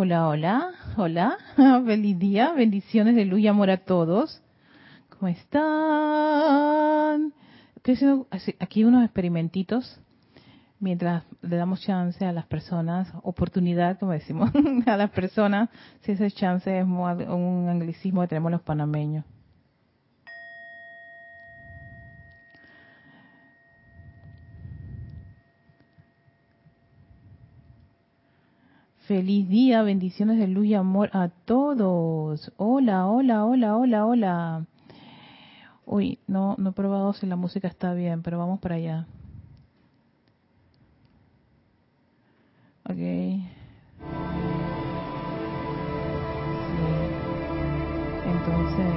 Hola, hola, hola, feliz día, bendiciones de luz y amor a todos. ¿Cómo están? Estoy haciendo aquí unos experimentitos mientras le damos chance a las personas, oportunidad, como decimos, a las personas, si ese chance es un anglicismo que tenemos los panameños. Feliz día, bendiciones de luz y amor a todos. Hola, hola, hola, hola, hola. Uy, no, no he probado si la música está bien, pero vamos para allá. Ok. Entonces,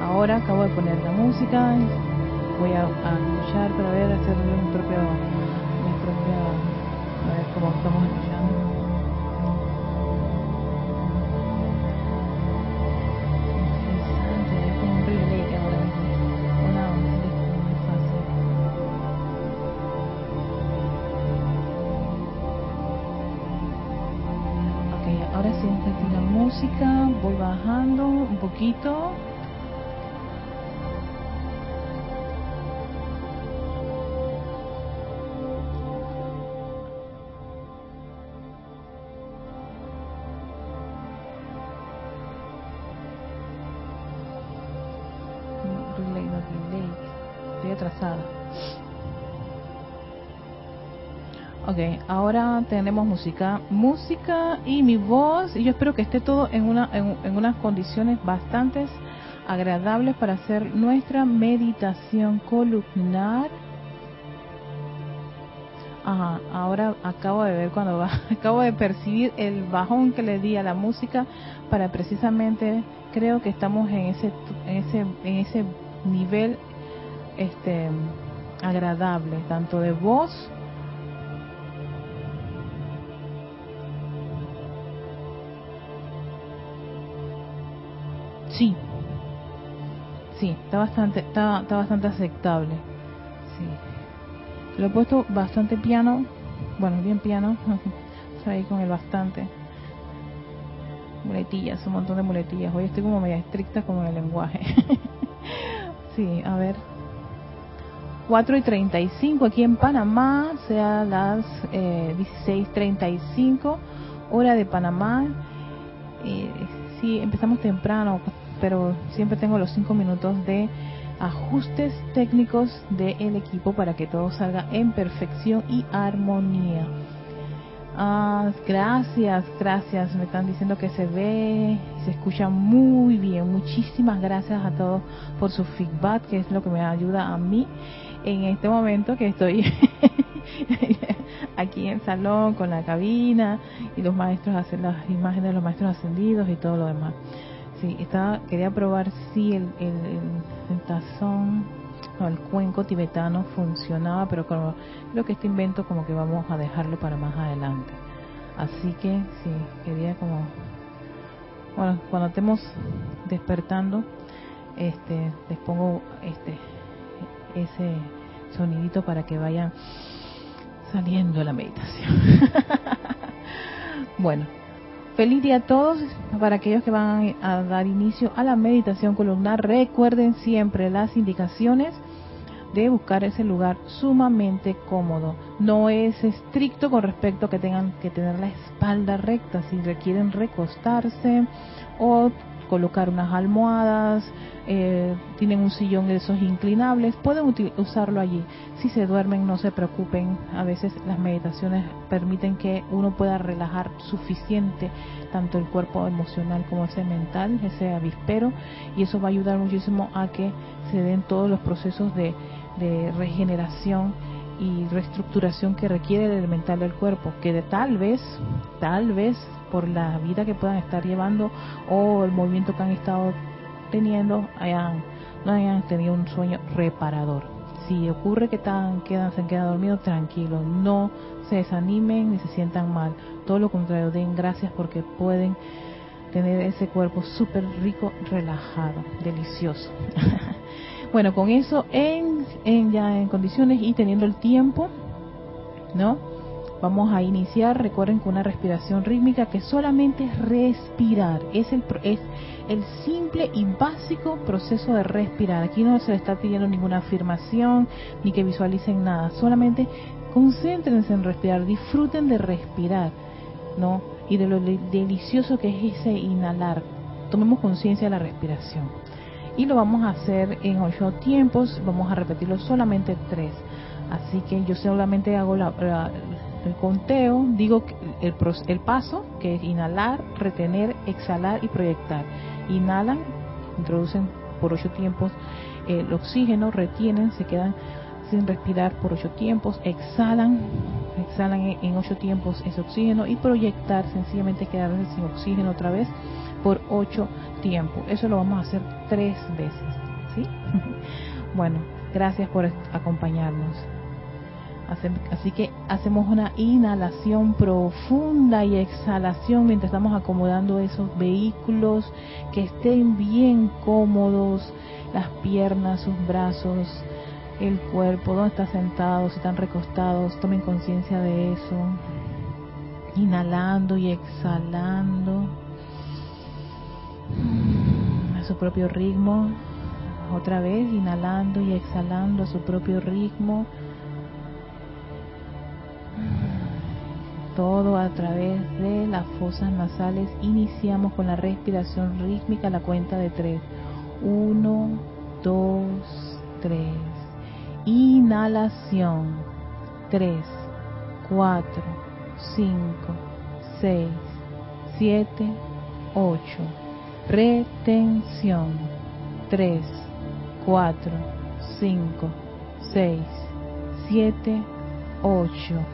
ahora acabo de poner la música. Voy a, escuchar para ver, hacerle un propio, mi propia, a ver cómo estamos escuchando. Voy bajando un poquito. Ok, ahora tenemos música, música y mi voz. Y yo espero que esté todo en, una, en, unas condiciones bastante agradables para hacer nuestra meditación columnar. Ajá, ahora acabo de ver cuando va, acabo de percibir el bajón que le di a la música para precisamente, creo que estamos en ese, en ese, en ese nivel este agradable, tanto de voz Sí, sí, está bastante, está, está bastante aceptable. Sí, lo he puesto bastante piano, bueno, bien piano, ahí con el bastante. Muletillas, un montón de muletillas. Hoy estoy como media estricta con el lenguaje. sí, a ver. 4 y 35 aquí en Panamá, sea las eh, 16.35 hora de Panamá. Eh, sí, empezamos temprano, pero siempre tengo los cinco minutos de ajustes técnicos del equipo para que todo salga en perfección y armonía. Ah, gracias, gracias. Me están diciendo que se ve, se escucha muy bien. Muchísimas gracias a todos por su feedback, que es lo que me ayuda a mí en este momento que estoy aquí en salón con la cabina y los maestros hacen las imágenes de los maestros ascendidos y todo lo demás. Sí, estaba, quería probar si el, el, tazón o el cuenco tibetano funcionaba, pero creo que este invento como que vamos a dejarlo para más adelante. Así que sí, quería como, bueno, cuando estemos despertando, este, les pongo este, ese sonidito para que vayan saliendo la meditación. bueno, Feliz día a todos. Para aquellos que van a dar inicio a la meditación columnar, recuerden siempre las indicaciones de buscar ese lugar sumamente cómodo. No es estricto con respecto a que tengan que tener la espalda recta. Si requieren recostarse o colocar unas almohadas, eh, tienen un sillón de esos inclinables, pueden usarlo allí. Si se duermen, no se preocupen. A veces las meditaciones permiten que uno pueda relajar suficiente tanto el cuerpo emocional como ese mental, ese avispero, y eso va a ayudar muchísimo a que se den todos los procesos de, regeneración y reestructuración que requiere el elemental del cuerpo, que de tal vez, tal vez por la vida que puedan estar llevando o el movimiento que han estado teniendo, hayan, no hayan tenido un sueño reparador. Si ocurre que están, quedan, se han quedado dormidos, tranquilos, no se desanimen ni se sientan mal. Todo lo contrario, den gracias porque pueden tener ese cuerpo súper rico, relajado, delicioso. bueno, con eso en, en, ya en condiciones y teniendo el tiempo, ¿no? Vamos a iniciar, recuerden, con una respiración rítmica que solamente es respirar. Es el, es el simple y básico proceso de respirar. Aquí no se les está pidiendo ninguna afirmación ni que visualicen nada. Solamente concéntrense en respirar, disfruten de respirar, ¿no? Y de lo delicioso que es ese inhalar. Tomemos conciencia de la respiración. Y lo vamos a hacer en ocho tiempos, vamos a repetirlo solamente tres. Así que yo solamente hago la, el conteo, digo el, el paso, que es inhalar, retener, exhalar y proyectar. Inhalan, introducen por ocho tiempos el oxígeno, retienen, se quedan sin respirar por ocho tiempos, exhalan, exhalan en ocho tiempos ese oxígeno y proyectar, sencillamente quedarse sin oxígeno otra vez por ocho tiempos. Eso lo vamos a hacer tres veces, ¿sí? bueno, gracias por acompañarnos. Así que hacemos una inhalación profunda y exhalación mientras estamos acomodando esos vehículos que estén bien cómodos, las piernas, sus brazos, el cuerpo, dónde está sentado, si están recostados, tomen conciencia de eso. Inhalando y exhalando a su propio ritmo. Otra vez, inhalando y exhalando a su propio ritmo todo a través de las fosas nasales. Iniciamos con la respiración rítmica, la cuenta de tres. Uno, dos, tres. Inhalación. Tres, cuatro, cinco, seis, siete, ocho. Retención. Tres, cuatro, cinco, seis, siete, ocho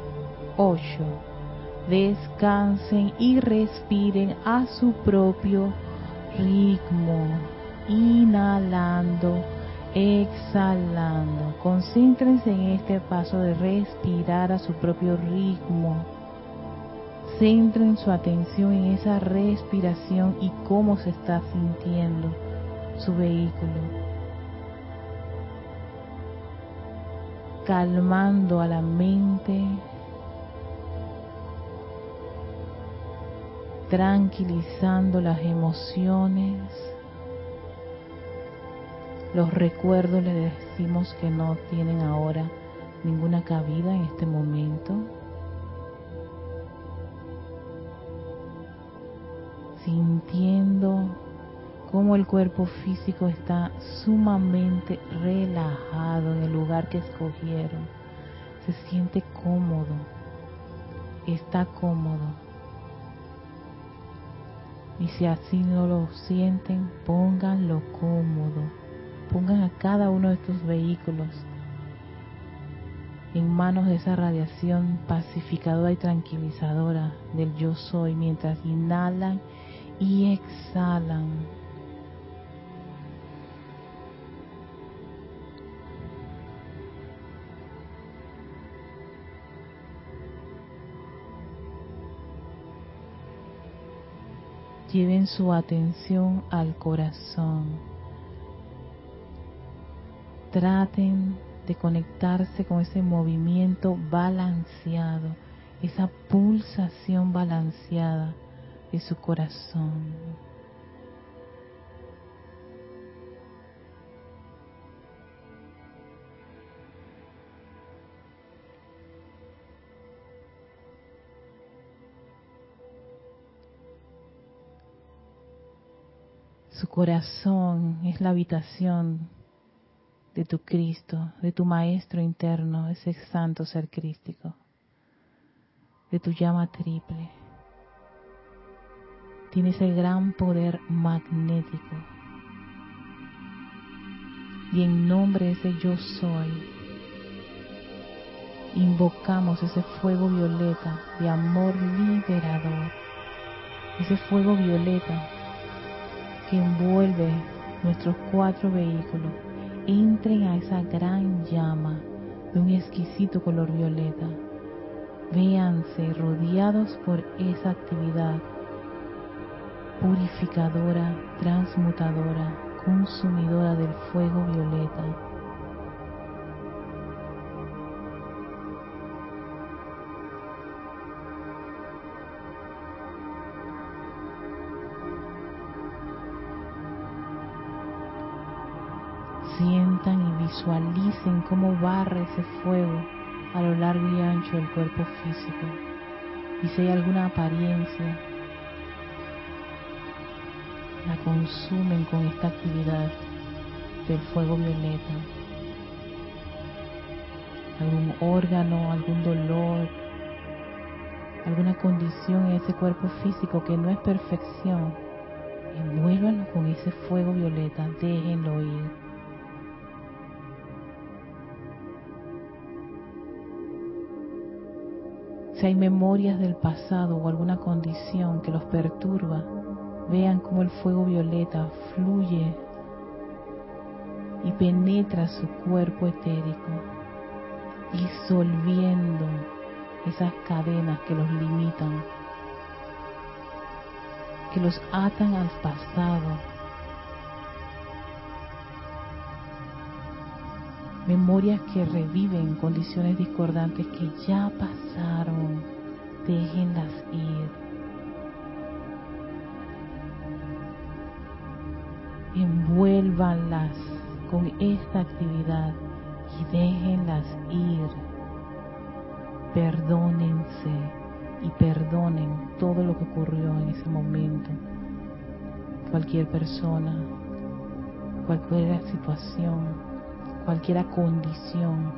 Descansen y respiren a su propio ritmo, inhalando, exhalando. Concéntrense en este paso de respirar a su propio ritmo. Centren su atención en esa respiración y cómo se está sintiendo su vehículo. calmando a la mente tranquilizando las emociones. Los recuerdos le decimos que no tienen ahora ninguna cabida en este momento. Sintiendo cómo el cuerpo físico está sumamente relajado en el lugar que escogieron. Se siente cómodo, está cómodo. Y si así no lo sienten, pónganlo cómodo. Pongan a cada uno de estos vehículos en manos de esa radiación pacificadora y tranquilizadora del yo soy mientras inhalan y exhalan. Lleven su atención al corazón. Traten de conectarse con ese movimiento balanceado, esa pulsación balanceada de su corazón. Su corazón es la habitación de tu Cristo, de tu Maestro interno, ese santo ser crístico, de tu llama triple. Tiene ese gran poder magnético. Y en nombre de ese yo soy, invocamos ese fuego violeta de amor liberador, ese fuego violeta que envuelve nuestros cuatro vehículos entren a esa gran llama de un exquisito color violeta. Véanse rodeados por esa actividad purificadora, transmutadora, consumidora del fuego violeta visualicen cómo barre ese fuego a lo largo y ancho del cuerpo físico. Y si hay alguna apariencia, la consumen con esta actividad del fuego violeta. Algún órgano, algún dolor, alguna condición en ese cuerpo físico que no es perfección, envuélvanlo con ese fuego violeta, déjenlo ir Si hay memorias del pasado o alguna condición que los perturba, vean cómo el fuego violeta fluye y penetra su cuerpo etérico, disolviendo esas cadenas que los limitan, que los atan al pasado, memorias que reviven condiciones discordantes que ya pasaron, déjenlas ir. Envuélvanlas con esta actividad y déjenlas ir. Perdónense y perdonen todo lo que ocurrió en ese momento. Cualquier persona, cualquier situación, cualquier condición.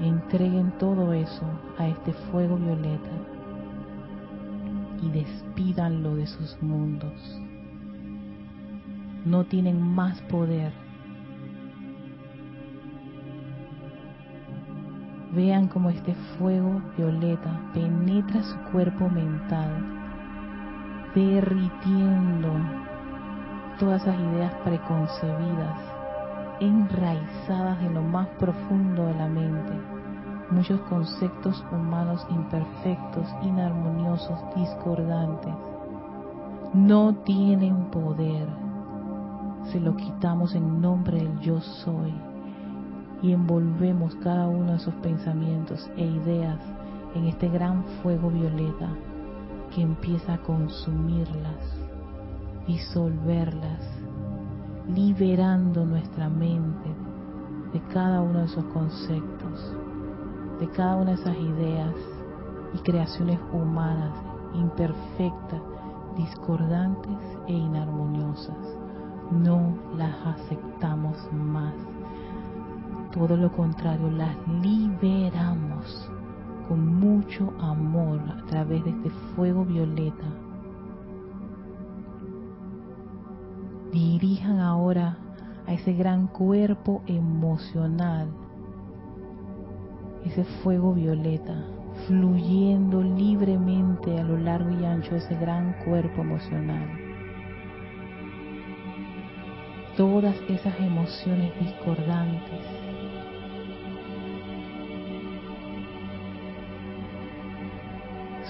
Entreguen todo eso a este fuego violeta y despídanlo de sus mundos. No tienen más poder. Vean cómo este fuego violeta penetra su cuerpo mental derritiendo todas esas ideas preconcebidas, enraizadas en lo más profundo de la mente, muchos conceptos humanos imperfectos, inarmoniosos, discordantes, no tienen poder. Se lo quitamos en nombre del yo soy y envolvemos cada uno de esos pensamientos e ideas en este gran fuego violeta empieza a consumirlas, disolverlas, liberando nuestra mente de cada uno de esos conceptos, de cada una de esas ideas y creaciones humanas imperfectas, discordantes e inarmoniosas. No las aceptamos más. Todo lo contrario, las liberamos con mucho amor a través de este fuego violeta. Dirijan ahora a ese gran cuerpo emocional, ese fuego violeta, fluyendo libremente a lo largo y ancho de ese gran cuerpo emocional. Todas esas emociones discordantes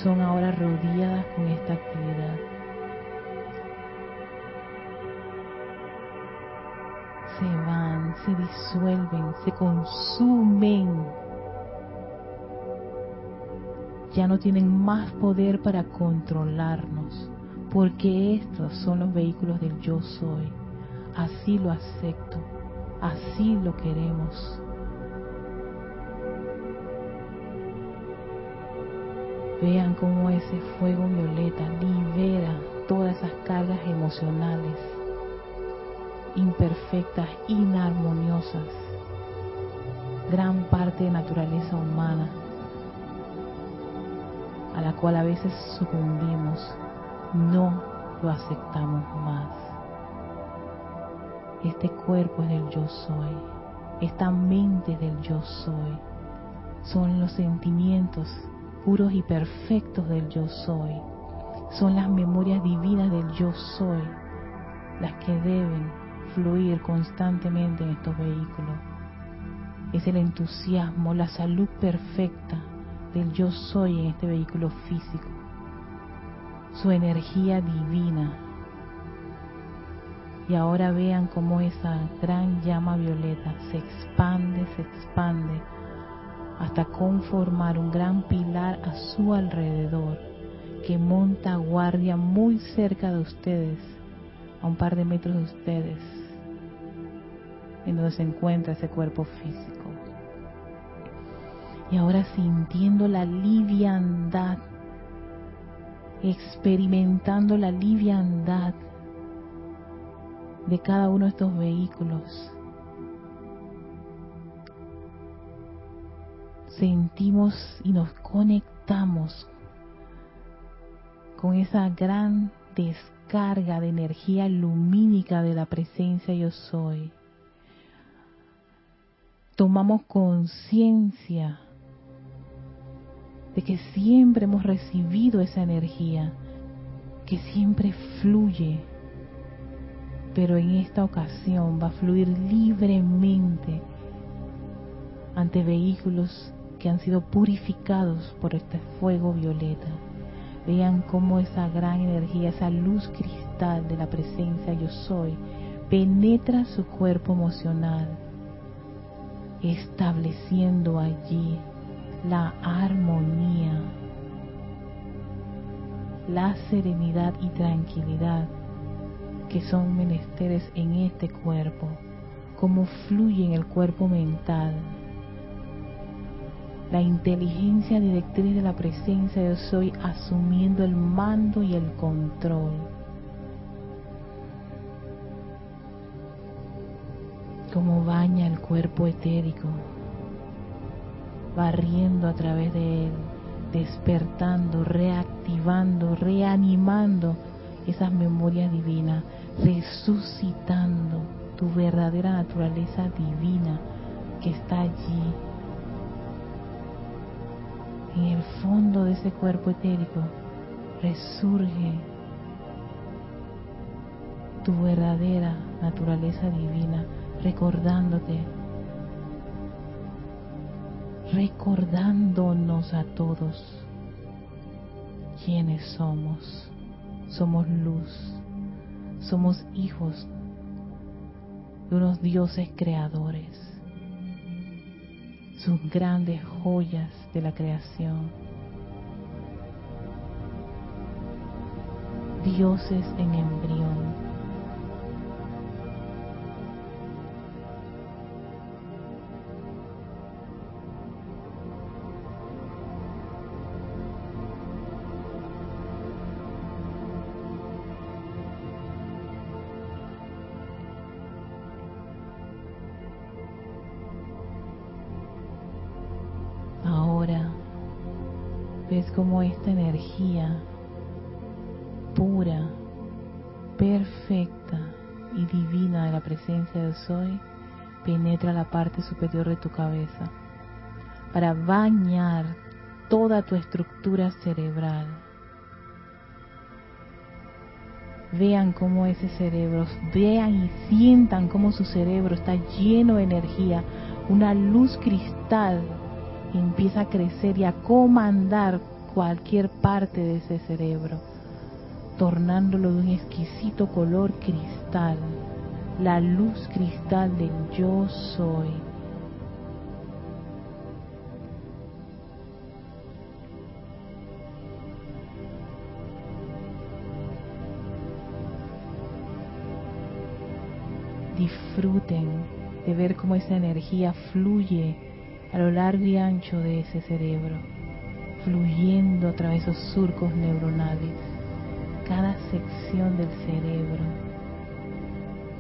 son ahora rodeadas con esta actividad. Se van, se disuelven, se consumen. Ya no tienen más poder para controlarnos, porque estos son los vehículos del yo soy. Así lo acepto, así lo queremos. Vean cómo ese fuego violeta libera todas esas cargas emocionales imperfectas, inarmoniosas, gran parte de naturaleza humana, a la cual a veces sucumbimos, no lo aceptamos más. Este cuerpo es del yo soy, esta mente del yo soy, son los sentimientos puros y perfectos del yo soy. Son las memorias divinas del yo soy las que deben fluir constantemente en estos vehículos. Es el entusiasmo, la salud perfecta del yo soy en este vehículo físico. Su energía divina. Y ahora vean cómo esa gran llama violeta se expande, se expande hasta conformar un gran pilar a su alrededor que monta guardia muy cerca de ustedes, a un par de metros de ustedes, en donde se encuentra ese cuerpo físico. Y ahora sintiendo la liviandad, experimentando la liviandad de cada uno de estos vehículos, sentimos y nos conectamos con esa gran descarga de energía lumínica de la presencia yo soy. Tomamos conciencia de que siempre hemos recibido esa energía, que siempre fluye, pero en esta ocasión va a fluir libremente ante vehículos que han sido purificados por este fuego violeta. Vean cómo esa gran energía, esa luz cristal de la presencia yo soy, penetra su cuerpo emocional, estableciendo allí la armonía, la serenidad y tranquilidad que son menesteres en este cuerpo, como fluye en el cuerpo mental, la inteligencia directriz de la presencia yo soy asumiendo el mando y el control. Como baña el cuerpo etérico, barriendo a través de él, despertando, reactivando, reanimando esas memorias divinas, resucitando tu verdadera naturaleza divina que está allí en el fondo de ese cuerpo etérico resurge tu verdadera naturaleza divina, recordándote, recordándonos a todos quiénes somos. Somos luz, somos hijos de unos dioses creadores sus grandes joyas de la creación. Dioses en embrión. Como esta energía pura, perfecta y divina de la presencia de Soy penetra la parte superior de tu cabeza para bañar toda tu estructura cerebral. Vean cómo ese cerebro, vean y sientan cómo su cerebro está lleno de energía, una luz cristal empieza a crecer y a comandar cualquier parte de ese cerebro, tornándolo de un exquisito color cristal, la luz cristal del yo soy. Disfruten de ver cómo esa energía fluye a lo largo y ancho de ese cerebro, fluyendo a través de esos surcos neuronales, cada sección del cerebro.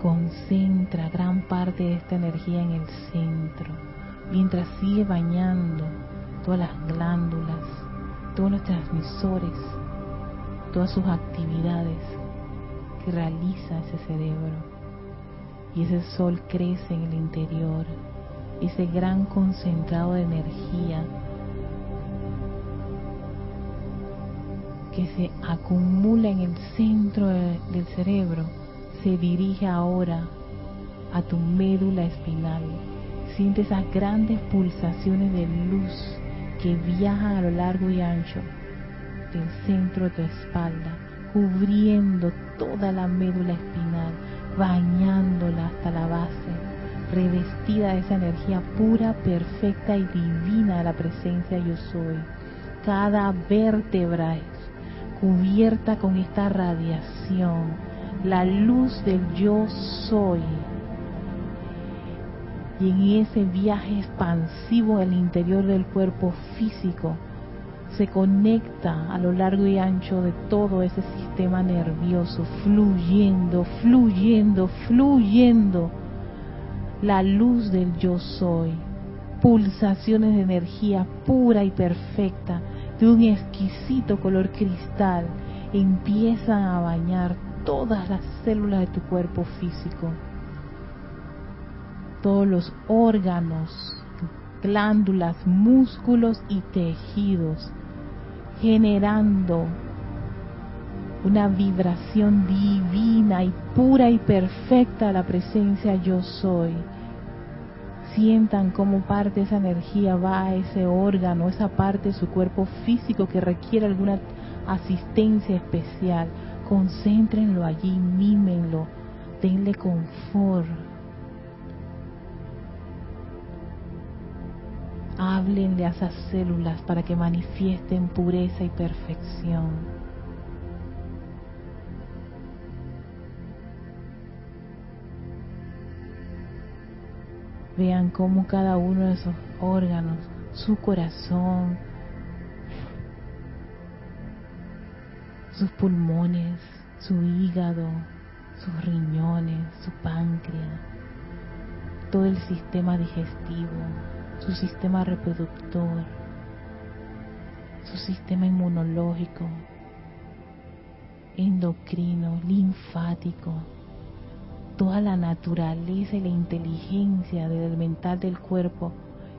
Concentra gran parte de esta energía en el centro, mientras sigue bañando todas las glándulas, todos los transmisores, todas sus actividades que realiza ese cerebro. Y ese sol crece en el interior, ese gran concentrado de energía que se acumula en el centro del cerebro se dirige ahora a tu médula espinal. Siente esas grandes pulsaciones de luz que viajan a lo largo y ancho del centro de tu espalda, cubriendo toda la médula espinal, bañándola hasta la base revestida de esa energía pura, perfecta y divina de la presencia yo soy. Cada vértebra cubierta con esta radiación, la luz del yo soy. Y en ese viaje expansivo el interior del cuerpo físico, se conecta a lo largo y ancho de todo ese sistema nervioso, fluyendo, fluyendo, fluyendo la luz del yo soy, pulsaciones de energía pura y perfecta, de un exquisito color cristal, empiezan a bañar todas las células de tu cuerpo físico, todos los órganos, glándulas, músculos y tejidos, generando una vibración divina y pura y perfecta la presencia yo soy. Sientan cómo parte de esa energía va a ese órgano, esa parte de su cuerpo físico que requiere alguna asistencia especial. Concéntrenlo allí, mímenlo, denle confort. Háblenle a esas células para que manifiesten pureza y perfección. Vean cómo cada uno de esos órganos, su corazón, sus pulmones, su hígado, sus riñones, su páncreas, todo el sistema digestivo, su sistema reproductor, su sistema inmunológico, endocrino, linfático, toda la naturaleza y la inteligencia del mental del cuerpo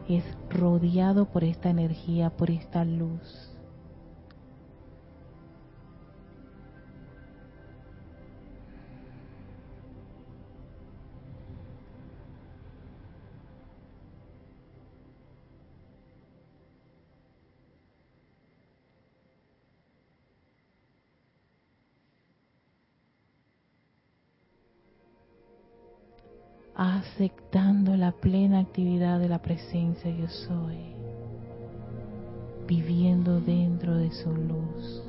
es rodeado por esta energía, por esta luz. Aceptando la plena actividad de la presencia yo soy, viviendo dentro de su luz.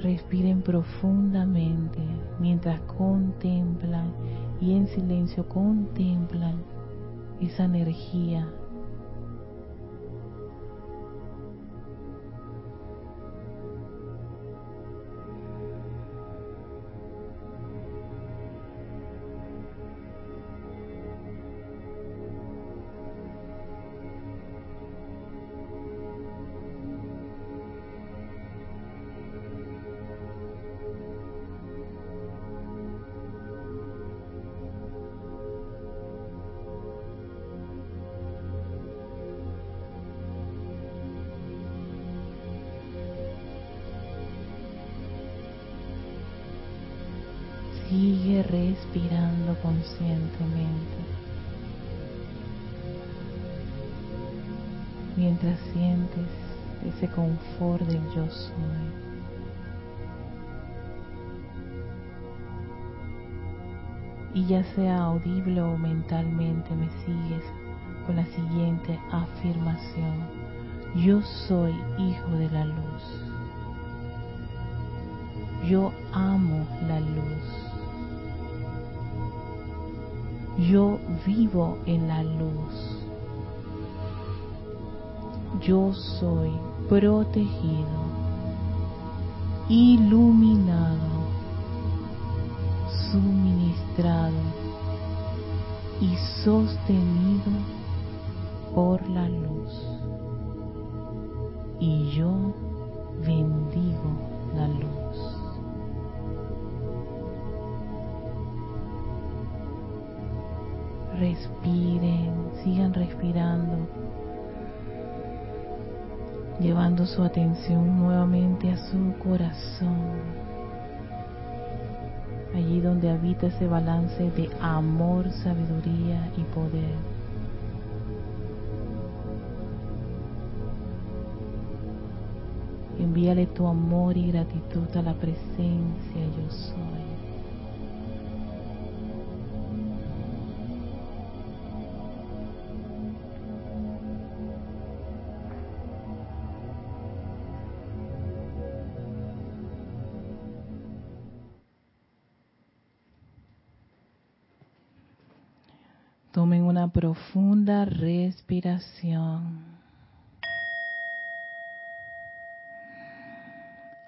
Respiren profundamente mientras contemplan y en silencio contemplan esa energía respirando conscientemente. mientras sientes ese confort del yo soy. Y ya sea audible o mentalmente me sigues con la siguiente afirmación. Yo soy hijo de la luz. Yo amo la luz. Yo vivo en la luz. Yo soy protegido, iluminado, suministrado y sostenido por la luz. Y yo atención nuevamente a su corazón, allí donde habita ese balance de amor, sabiduría y poder. Envíale tu amor y gratitud a la presencia yo soy. Tomen una profunda respiración.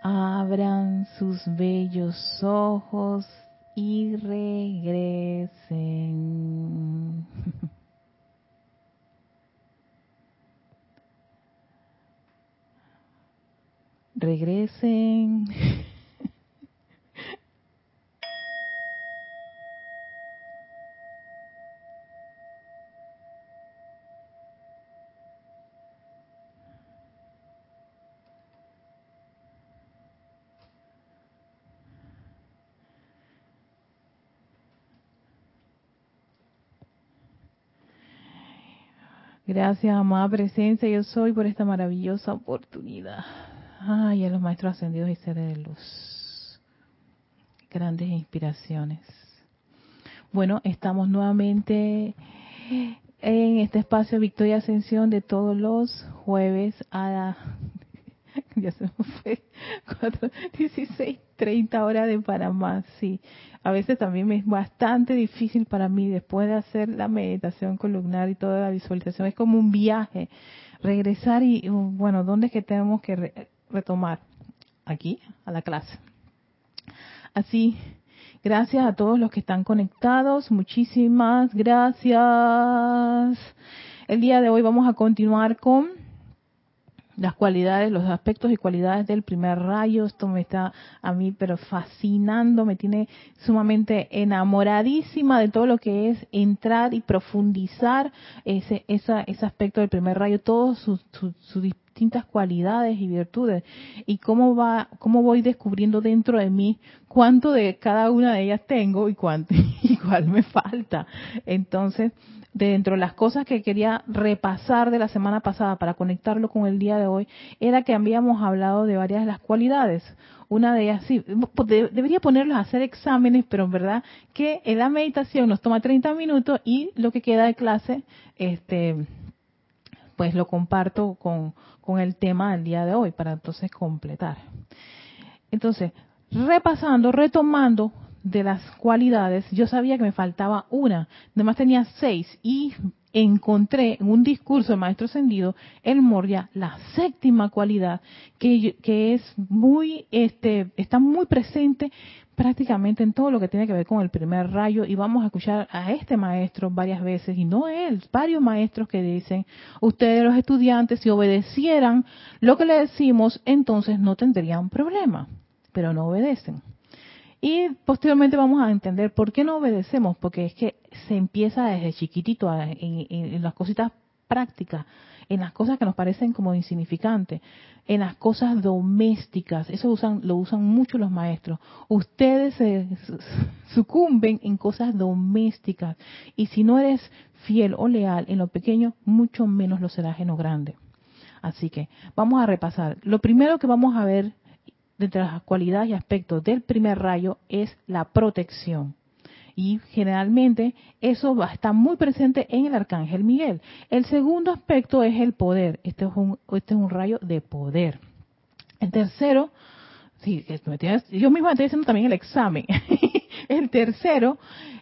Abran sus bellos ojos y regresen. regresen. Gracias, amada presencia, yo soy por esta maravillosa oportunidad. Ay, a los maestros ascendidos y seres de luz. Grandes inspiraciones. Bueno, estamos nuevamente en este espacio Victoria Ascensión de todos los jueves a ya se me fue, 4, 16, 30 horas de Panamá, sí a veces también es bastante difícil para mí después de hacer la meditación columnar y toda la visualización. Es como un viaje. Regresar y, bueno, ¿dónde es que tenemos que retomar? Aquí, a la clase. Así, gracias a todos los que están conectados. Muchísimas gracias. El día de hoy vamos a continuar con las cualidades, los aspectos y cualidades del primer rayo. Esto me está a mí pero fascinando, me tiene sumamente enamoradísima de todo lo que es entrar y profundizar ese, esa, ese aspecto del primer rayo, todas sus, sus, distintas cualidades y virtudes y cómo va, cómo voy descubriendo dentro de mí cuánto de cada una de ellas tengo y cuánto y cuál me falta. Entonces, dentro de las cosas que quería repasar de la semana pasada para conectarlo con el día de hoy, era que habíamos hablado de varias de las cualidades. Una de ellas, sí, pues, debería ponerlos a hacer exámenes, pero en verdad que en la meditación nos toma 30 minutos y lo que queda de clase, este, pues lo comparto con, con el tema del día de hoy para entonces completar. Entonces, repasando, retomando de las cualidades, yo sabía que me faltaba una, además tenía seis y encontré en un discurso del maestro ascendido el Moria la séptima cualidad que, que es muy este está muy presente prácticamente en todo lo que tiene que ver con el primer rayo. Y vamos a escuchar a este maestro varias veces y no él, varios maestros que dicen, ustedes los estudiantes si obedecieran lo que le decimos, entonces no tendrían problema, pero no obedecen. Y posteriormente vamos a entender por qué no obedecemos, porque es que se empieza desde chiquitito en, las cositas prácticas, en las cosas que nos parecen como insignificantes, en las cosas domésticas, eso usan, lo usan mucho los maestros. Ustedes se sucumben en cosas domésticas y si no eres fiel o leal en lo pequeño, mucho menos lo serás en lo grande. Así que vamos a repasar. Lo primero que vamos a ver de las cualidades y aspectos del primer rayo es la protección. Y generalmente eso va a estar muy presente en el arcángel Miguel. El segundo aspecto es el poder. Este es un, este es un rayo de poder. El tercero, sí, yo mismo estoy haciendo también el examen. el tercero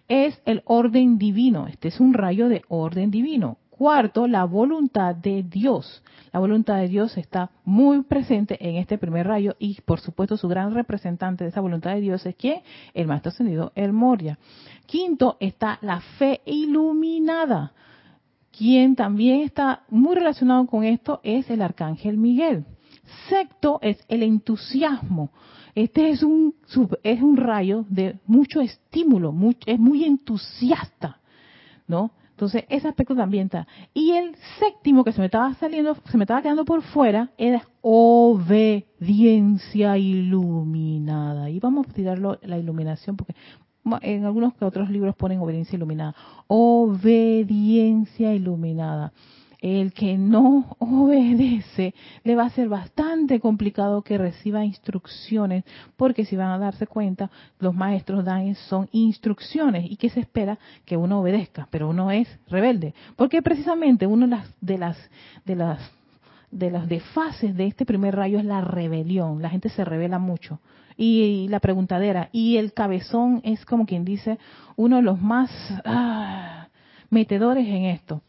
es el orden divino. Este es un rayo de orden divino. Cuarto, la voluntad de Dios. La voluntad de Dios está muy presente en este primer rayo y por supuesto su gran representante de esa voluntad de Dios es quién? El Maestro Ascendido, el Moria. Quinto, está la fe iluminada. Quien también está muy relacionado con esto es el Arcángel Miguel. Sexto es el entusiasmo. Este es un, es un rayo de mucho estímulo, es muy entusiasta, ¿no? Entonces, ese aspecto también está. Y el séptimo que se me estaba saliendo, se me estaba quedando por fuera, era obediencia iluminada. Y vamos a tirarlo la iluminación porque en algunos que otros libros ponen obediencia iluminada. Obediencia iluminada el que no obedece le va a ser bastante complicado que reciba instrucciones, porque si van a darse cuenta, los maestros dan son instrucciones y que se espera que uno obedezca, pero uno es rebelde, porque precisamente una de las de las de las de las desfases de este primer rayo es la rebelión, la gente se revela mucho. Y, la preguntadera y el cabezón es como quien dice uno de los más ah, metedores en esto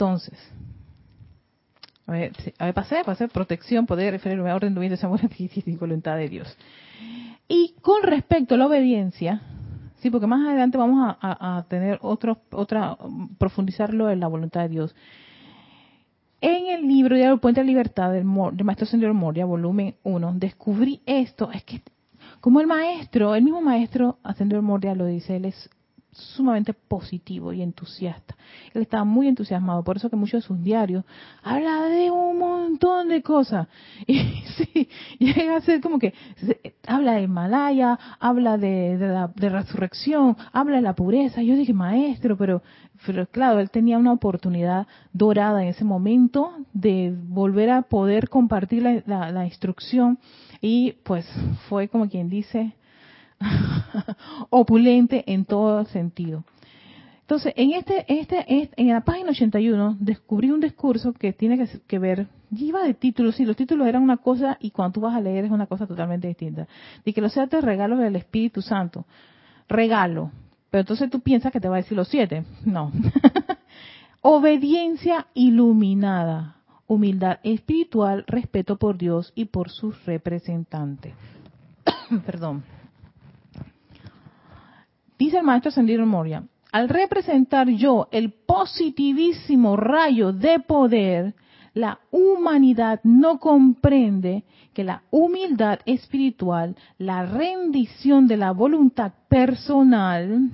entonces, a ver, a ver, pasé, pasé, protección, poder, referirme a orden, de amor y voluntad de Dios. Y con respecto a la obediencia, sí, porque más adelante vamos a, tener otro, otra, profundizarlo en la voluntad de Dios. En el libro de Puente de Libertad del, Maestro Señor Moria, volumen 1, descubrí esto. Es que, como el maestro, el mismo maestro Ascendor Moria lo dice, él es sumamente positivo y entusiasta. Él estaba muy entusiasmado, por eso que muchos de sus diarios habla de un montón de cosas. Y sí, llega a ser como que habla de Malaya, habla de, la de resurrección, habla de la pureza. Yo dije, maestro, pero, pero claro, él tenía una oportunidad dorada en ese momento de volver a poder compartir la, la instrucción y pues fue como quien dice, opulente en todo sentido. Entonces, en este, este, en la página 81 descubrí un discurso que tiene que, ver, iba de títulos, sí, los títulos eran una cosa y cuando tú vas a leer es una cosa totalmente distinta. De que los siete regalos del Espíritu Santo. Regalo. Pero entonces tú piensas que te va a decir los siete. No. Obediencia iluminada. Humildad espiritual, respeto por Dios y por sus representantes. Perdón. Dice el maestro Ascendido Moria, al representar yo el positivísimo rayo de poder, la humanidad no comprende que la humildad espiritual, la rendición de la voluntad personal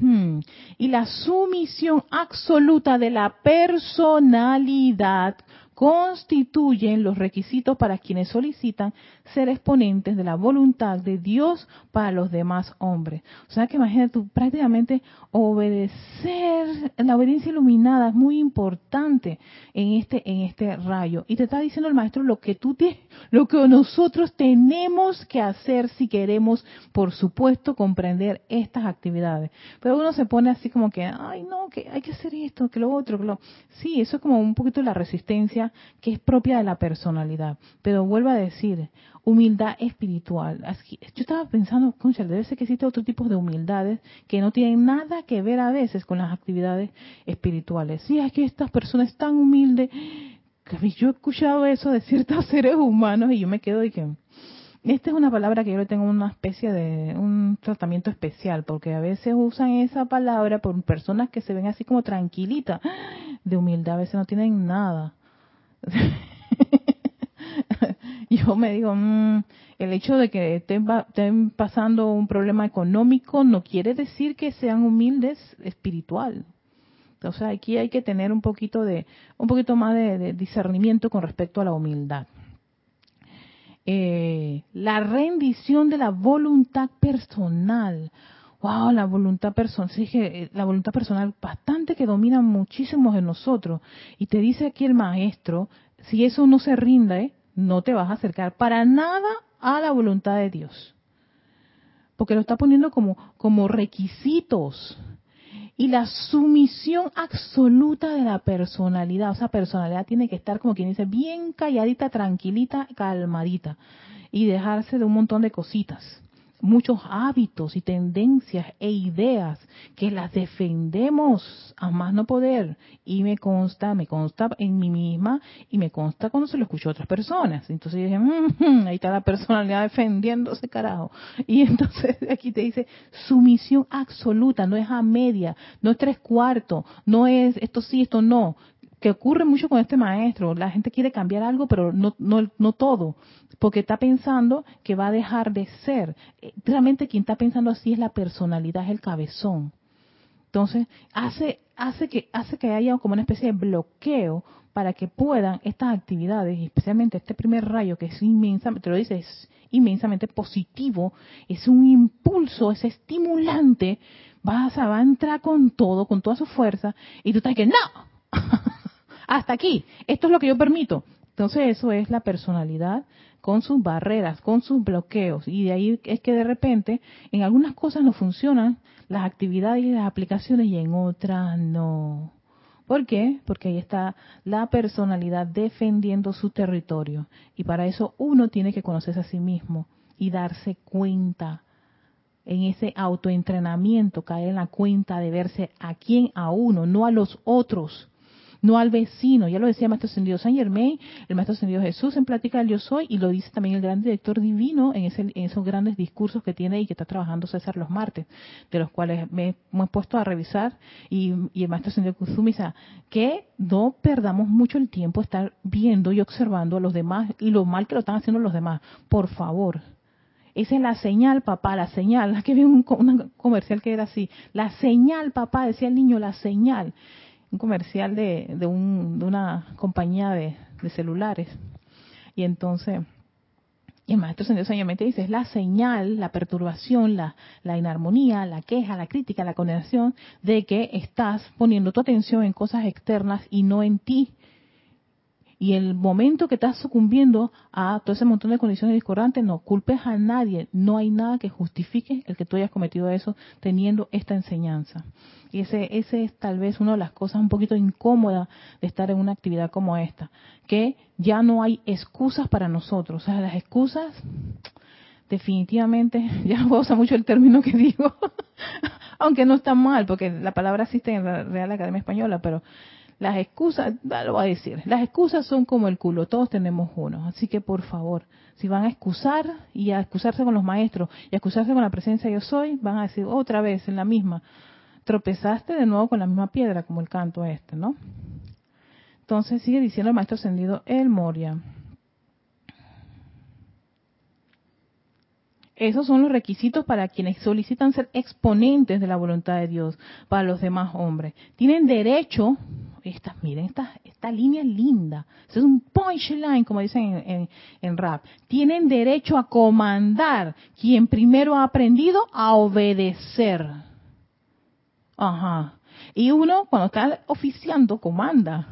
y la sumisión absoluta de la personalidad constituyen los requisitos para quienes solicitan ser exponentes de la voluntad de Dios para los demás hombres. O sea que imagínate tú prácticamente obedecer, la obediencia iluminada es muy importante en este en este rayo. Y te está diciendo el maestro lo que tú te, lo que nosotros tenemos que hacer si queremos, por supuesto, comprender estas actividades. Pero uno se pone así como que, ay no, que hay que hacer esto, que lo otro, que lo... Sí, eso es como un poquito la resistencia que es propia de la personalidad. Pero vuelvo a decir, humildad espiritual. Yo estaba pensando, concha, debe ser que existe otro tipo de humildades que no tienen nada que ver a veces con las actividades espirituales. Sí, es que estas personas tan humildes, yo he escuchado eso de ciertos seres humanos y yo me quedo y que... Esta es una palabra que yo le tengo una especie de un tratamiento especial, porque a veces usan esa palabra por personas que se ven así como tranquilitas. De humildad a veces no tienen nada. yo me digo, mm, el hecho de que estén, pasando un problema económico no quiere decir que sean humildes espiritual. Entonces aquí hay que tener un poquito de, un poquito más de, discernimiento con respecto a la humildad. Eh, la rendición de la voluntad personal. Wow, la voluntad personal, sí, eh, la voluntad personal bastante que domina muchísimos de nosotros. Y te dice aquí el maestro, si eso no se rinde, no te vas a acercar para nada a la voluntad de Dios. Porque lo está poniendo como, como requisitos. Y la sumisión absoluta de la personalidad, o sea, personalidad tiene que estar como quien dice, bien calladita, tranquilita, calmadita. Y dejarse de un montón de cositas muchos hábitos y tendencias e ideas que las defendemos a más no poder y me consta, me consta en mí misma y me consta cuando se lo escucho a otras personas. Entonces dije, mm, ahí está la personalidad defendiéndose carajo. Y entonces aquí te dice sumisión absoluta, no es a media, no es tres cuartos, no es esto sí, esto no, que ocurre mucho con este maestro. La gente quiere cambiar algo, pero no, no, no todo, porque está pensando que va a dejar de ser. Eh, realmente quien está pensando así es la personalidad, es el cabezón. Entonces, hace, hace, que, hace que haya como una especie de bloqueo para que puedan estas actividades, especialmente este primer rayo que es inmensamente, te lo dice, es inmensamente positivo, es un impulso, es estimulante, vas a, va a entrar con todo, con toda su fuerza, y tú estás que no, hasta aquí, esto es lo que yo permito. Entonces eso es la personalidad con sus barreras, con sus bloqueos. Y de ahí es que de repente en algunas cosas no funcionan las actividades y las aplicaciones y en otras no. ¿Por qué? Porque ahí está la personalidad defendiendo su territorio. Y para eso uno tiene que conocerse a sí mismo y darse cuenta en ese autoentrenamiento, caer en la cuenta de verse a quién, a uno, no a los otros no al vecino. Ya lo decía el Maestro Ascendido San Germain, el Maestro Ascendido Jesús en Plática del Yo Soy, y lo dice también el gran director divino en, ese, en esos grandes discursos que tiene y que está trabajando César los martes, de los cuales me, hemos puesto a revisar, y, el Maestro Ascendido Kusumi dice que no perdamos mucho el tiempo estar viendo y observando a los demás y lo mal que lo están haciendo los demás. Por favor, esa es la señal, papá, la señal. Aquí un, un, comercial que era así. La señal, papá, decía el niño, la señal un comercial de, de, un, de una compañía de, celulares. Y entonces, el maestro sencillamente dice, es la señal, la perturbación, la, la inarmonía, la queja, la crítica, la condenación de que estás poniendo tu atención en cosas externas y no en ti. Y el momento que estás sucumbiendo a todo ese montón de condiciones discordantes, no culpes a nadie. No hay nada que justifique el que tú hayas cometido eso teniendo esta enseñanza. Y ese, ese es tal vez una de las cosas un poquito incómodas de estar en una actividad como esta, que ya no hay excusas para nosotros. O sea, las excusas, definitivamente, ya no puedo usar mucho el término que digo, aunque no está mal, porque la palabra existe en la Real Academia Española, pero las excusas, lo voy a decir, las excusas son como el culo, todos tenemos uno. Así que por favor, si van a excusar y a excusarse con los maestros y a excusarse con la presencia yo soy, van a decir otra vez en la misma, tropezaste de nuevo con la misma piedra, como el canto este, ¿no? Entonces sigue diciendo el maestro ascendido El Moria. Esos son los requisitos para quienes solicitan ser exponentes de la voluntad de Dios para los demás hombres. Tienen derecho, estas, miren, esta, esta línea es linda, es un punchline, como dicen en, en rap. Tienen derecho a comandar quien primero ha aprendido a obedecer. Ajá. Y uno, cuando está oficiando, comanda.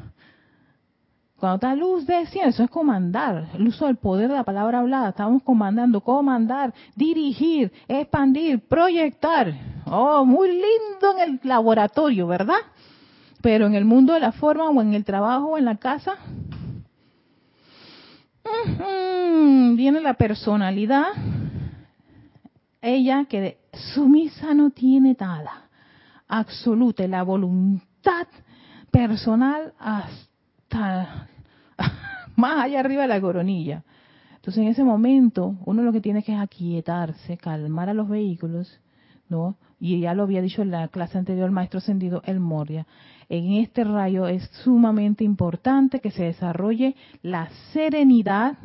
Cuando está luz de eso es comandar, el uso del poder de la palabra hablada. Estamos comandando, comandar, dirigir, expandir, proyectar. Oh, muy lindo en el laboratorio, ¿verdad? Pero en el mundo de la forma o en el trabajo o en la casa, viene la personalidad. Ella que de sumisa no tiene nada, absoluta, la voluntad personal hasta más allá arriba de la coronilla. Entonces en ese momento uno lo que tiene que es aquietarse, calmar a los vehículos, ¿no? Y ya lo había dicho en la clase anterior el maestro ascendido El Moria. En este rayo es sumamente importante que se desarrolle la serenidad,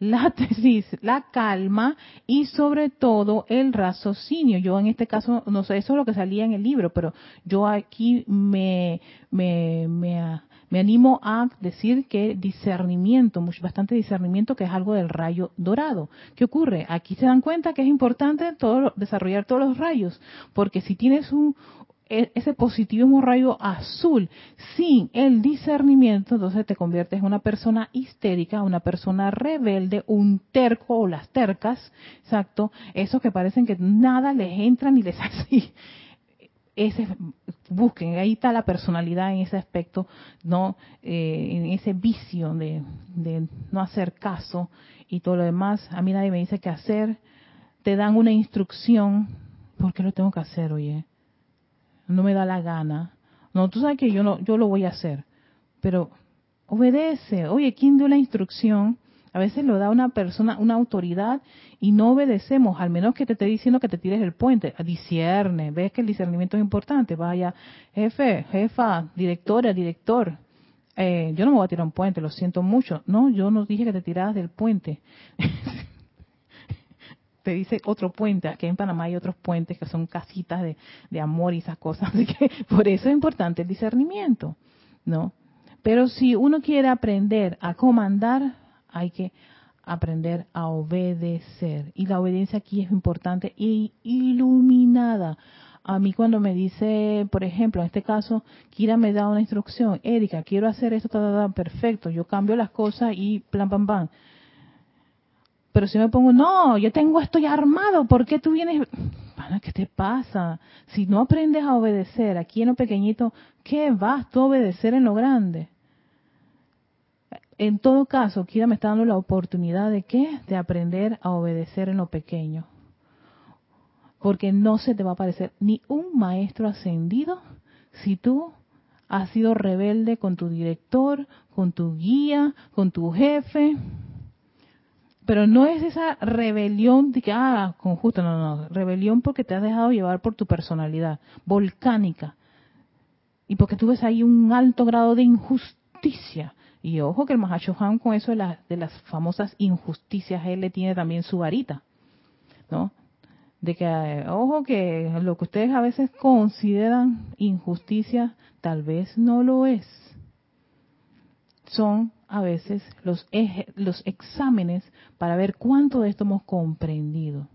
la tesis, la calma y sobre todo el raciocinio. Yo en este caso, no sé, eso es lo que salía en el libro, pero yo aquí me, me, me Me animo a decir que discernimiento, bastante discernimiento, que es algo del rayo dorado. ¿Qué ocurre? Aquí se dan cuenta que es importante desarrollar todos los rayos, porque si tienes un, ese positivismo rayo azul sin el discernimiento, entonces te conviertes en una persona histérica, una persona rebelde, un terco o las tercas, exacto, esos que parecen que nada les entra ni les hace. Ese busquen ahí está la personalidad en ese aspecto no eh, en ese vicio de, de, no hacer caso y todo lo demás. A mí nadie me dice qué hacer. Te dan una instrucción. ¿por qué lo tengo que hacer oye? No me da la gana no tú sabes que yo no yo lo voy a hacer pero obedece oye quién dio la instrucción a veces lo da una persona, una autoridad, y no obedecemos, al menos que te esté diciendo que te tires el puente. Discierne, ves que el discernimiento es importante. Vaya, jefe, jefa, directora, director. Eh, yo no me voy a tirar un puente, lo siento mucho. No, yo no dije que te tiraras del puente. te dice otro puente. Aquí en Panamá hay otros puentes que son casitas de, de amor y esas cosas. Así que por eso es importante el discernimiento, ¿no? Pero si uno quiere aprender a comandar, hay que aprender a obedecer. Y la obediencia aquí es importante y iluminada. A mí cuando me dice, por ejemplo, en este caso, Kira me da una instrucción, Erika, quiero hacer esto, perfecto, yo cambio las cosas y plan, pam, pam. Pero si me pongo, no, yo tengo esto ya armado, ¿por qué tú vienes? ¿qué te pasa? Si no aprendes a obedecer aquí en lo pequeñito, ¿qué vas tú a obedecer en lo grande? en todo caso, Kira me está dando la oportunidad de qué? De aprender a obedecer en lo pequeño. Porque no se te va a aparecer ni un maestro ascendido si tú has sido rebelde con tu director, con tu guía, con tu jefe. Pero no es esa rebelión de que, ah, con justo, no, no, rebelión porque te has dejado llevar por tu personalidad volcánica. Y porque tú ves ahí un alto grado de injusticia y ojo que el Mahashohan con eso de, de las famosas injusticias, él le tiene también su varita, ¿no? De que, ojo que lo que ustedes a veces consideran injusticia, tal vez no lo es. Son a veces los, los exámenes para ver cuánto de esto hemos comprendido.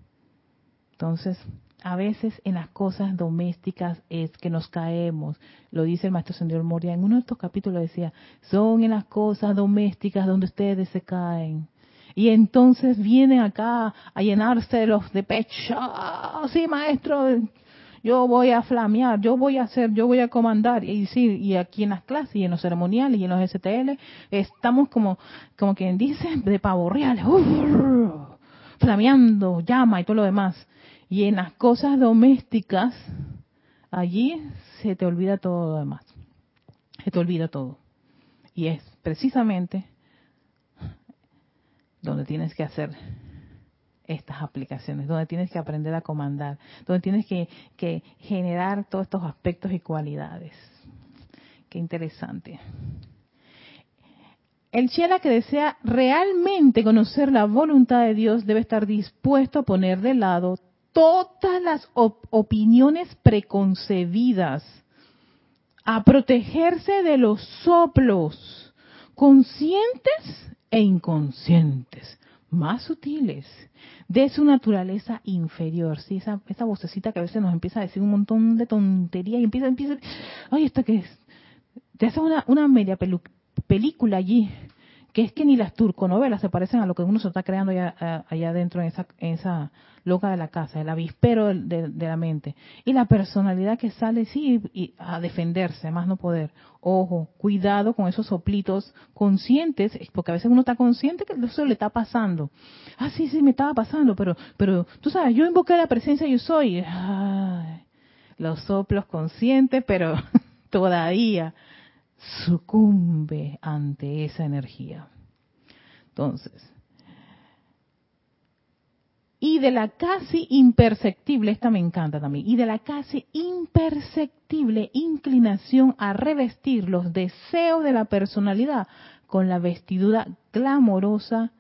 Entonces, a veces en las cosas domésticas es que nos caemos. Lo dice el maestro Señor Moria. En uno de estos capítulos decía, son en las cosas domésticas donde ustedes se caen. Y entonces vienen acá a llenarse los de pecho. Ah, sí, maestro, yo voy a flamear, yo voy a hacer, yo voy a comandar. Y sí, y aquí en las clases y en los ceremoniales y en los STL estamos como, como quien dice, de pavo real, flameando, llama y todo lo demás. Y en las cosas domésticas, allí se te olvida todo lo demás. Se te olvida todo. Y es precisamente donde tienes que hacer estas aplicaciones, donde tienes que aprender a comandar, donde tienes que, que generar todos estos aspectos y cualidades. Qué interesante. El Chela que desea realmente conocer la voluntad de Dios debe estar dispuesto a poner de lado todas las opiniones preconcebidas, a protegerse de los soplos conscientes e inconscientes, más sutiles, de su naturaleza inferior. ¿sí? Esa, esa vocecita que a veces nos empieza a decir un montón de tonterías y empieza, empieza, ay, ¿esto qué es? Te hace una, una media película allí que es que ni las turconovelas se parecen a lo que uno se está creando allá, allá adentro en esa, en esa loca de la casa, el avispero de, la mente. Y la personalidad que sale, sí, y a defenderse, más no poder. Ojo, cuidado con esos soplitos conscientes, porque a veces uno está consciente que eso le está pasando. Ah, sí, sí, me estaba pasando, pero, pero tú sabes, yo invoqué la presencia yo soy. los soplos conscientes, pero todavía sucumbe ante esa energía. Entonces, y de la casi imperceptible, esta me encanta también, y de la casi imperceptible inclinación a revestir los deseos de la personalidad con la vestidura glamorosa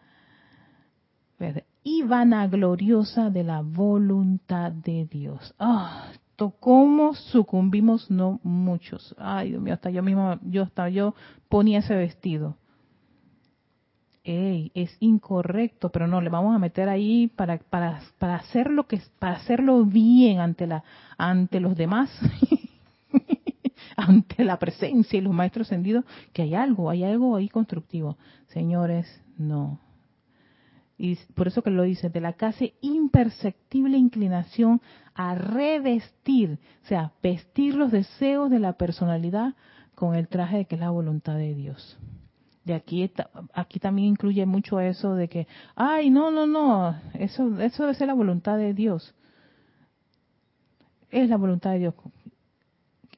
y vanagloriosa de la voluntad de Dios. Ah, ¿Cómo sucumbimos? No muchos. Ay, Dios mío, hasta yo misma, yo hasta yo ponía ese vestido. Ey, es incorrecto, pero no, le vamos a meter ahí para, para, para hacer lo que, para hacerlo bien ante la, ante los demás, ante la presencia y los maestros encendidos, que hay algo, hay algo ahí constructivo. Señores, no. Y por eso que lo dice, de la casi imperceptible inclinación a revestir, o sea, vestir los deseos de la personalidad con el traje de que es la voluntad de Dios. De aquí aquí también incluye mucho eso de que ay no no no eso eso debe ser la voluntad de Dios es la voluntad de Dios.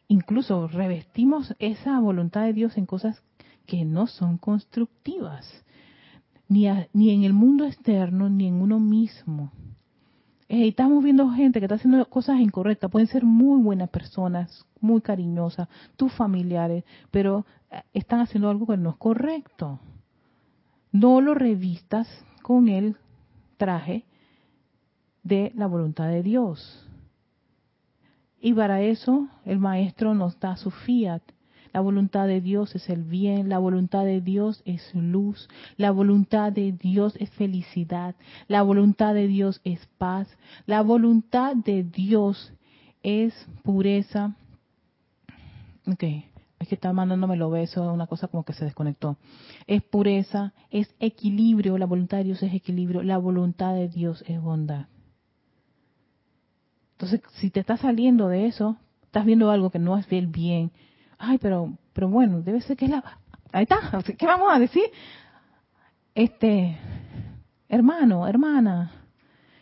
Incluso revestimos esa voluntad de Dios en cosas que no son constructivas ni ni en el mundo externo ni en uno mismo estamos viendo gente que está haciendo cosas incorrectas, pueden ser muy buenas personas, muy cariñosas, tus familiares, pero eh, están haciendo algo que no es correcto. No lo revistas con el traje de la voluntad de Dios. Y para eso el maestro nos da su fiat, la voluntad de Dios es el bien, la voluntad de Dios es luz, la voluntad de Dios es felicidad, la voluntad de Dios es paz, la voluntad de Dios es pureza. Ok, es que está mandándome lo beso, una cosa como que se desconectó. Es pureza, es equilibrio, la voluntad de Dios es equilibrio, la voluntad de Dios es bondad. Entonces, si te estás saliendo de eso, estás viendo algo que no es el bien, ay, pero, pero bueno, debe ser que es la... Ahí está, ¿qué vamos a decir? Este, hermano, hermana,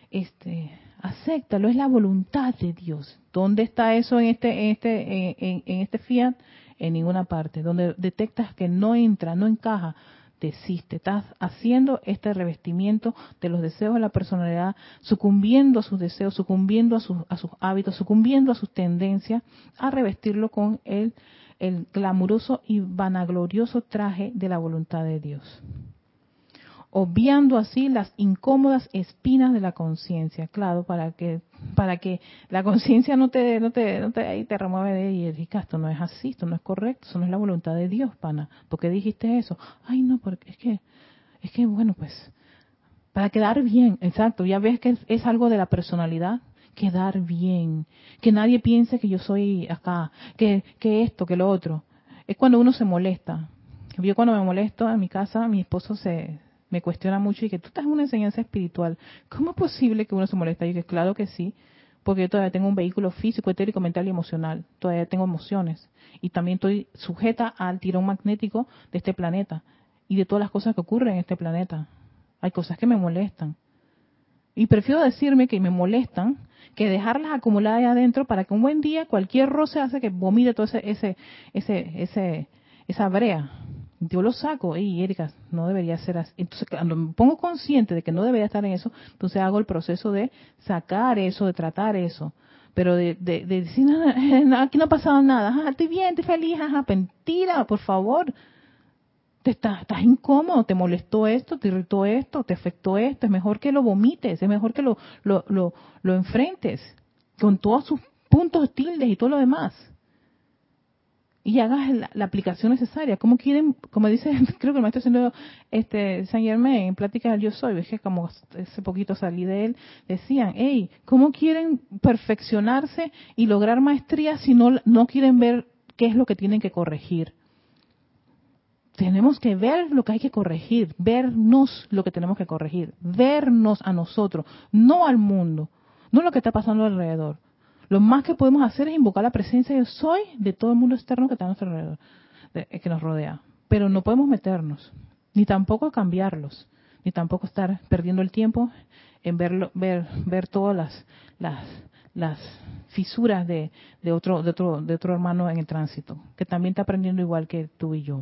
este, acéptalo, es la voluntad de Dios. ¿Dónde está eso en este, en este, en, en este fiat? En ninguna parte. Donde detectas que no entra, no encaja, desiste. Estás haciendo este revestimiento de los deseos de la personalidad, sucumbiendo a sus deseos, sucumbiendo a sus, a sus hábitos, sucumbiendo a sus tendencias, a revestirlo con el el glamuroso y vanaglorioso traje de la voluntad de Dios, obviando así las incómodas espinas de la conciencia, claro, para que para que la conciencia no te no te no te ahí te remueve de y digas, esto no es así, esto no es correcto, eso no es la voluntad de Dios, pana, ¿por qué dijiste eso? Ay, no, porque es que es que bueno, pues para quedar bien, exacto, ya ves que es algo de la personalidad, quedar bien, que nadie piense que yo soy acá, que, que esto, que lo otro. Es cuando uno se molesta. Yo cuando me molesto en mi casa, mi esposo se me cuestiona mucho y que tú estás en una enseñanza espiritual. ¿Cómo es posible que uno se molesta? Y que claro que sí, porque yo todavía tengo un vehículo físico, etérico, mental y emocional. Todavía tengo emociones. Y también estoy sujeta al tirón magnético de este planeta y de todas las cosas que ocurren en este planeta. Hay cosas que me molestan. Y prefiero decirme que me molestan que dejarlas acumuladas ahí adentro para que un buen día cualquier roce hace que vomite todo ese, ese, ese, ese, esa brea. Yo lo saco, y Erika, no debería ser así. Entonces, cuando me pongo consciente de que no debería estar en eso, entonces hago el proceso de sacar eso, de tratar eso. Pero de, de, de decir, aquí no ha pasado nada, ah, estoy bien, estoy feliz, ajá, mentira, por favor te estás, estás incómodo, te molestó esto, te irritó esto, te afectó esto, es mejor que lo vomites, es mejor que lo, lo, lo, lo enfrentes con todos sus puntos tildes y todo lo demás. Y hagas la, aplicación necesaria. Como quieren, como dice, creo que el maestro haciendo este San Germain en pláticas del Yo Soy, ves que como hace poquito salí de él, decían, hey, ¿cómo quieren perfeccionarse y lograr maestría si no, no quieren ver qué es lo que tienen que corregir? Tenemos que ver lo que hay que corregir, vernos lo que tenemos que corregir, vernos a nosotros, no al mundo, no lo que está pasando alrededor. Lo más que podemos hacer es invocar la presencia de soy de todo el mundo externo que está a nuestro alrededor, eh, que nos rodea. Pero no podemos meternos, ni tampoco cambiarlos, ni tampoco estar perdiendo el tiempo en verlo, ver, ver todas las, las, las fisuras de, de, otro, de, otro, de otro hermano en el tránsito, que también está aprendiendo igual que tú y yo.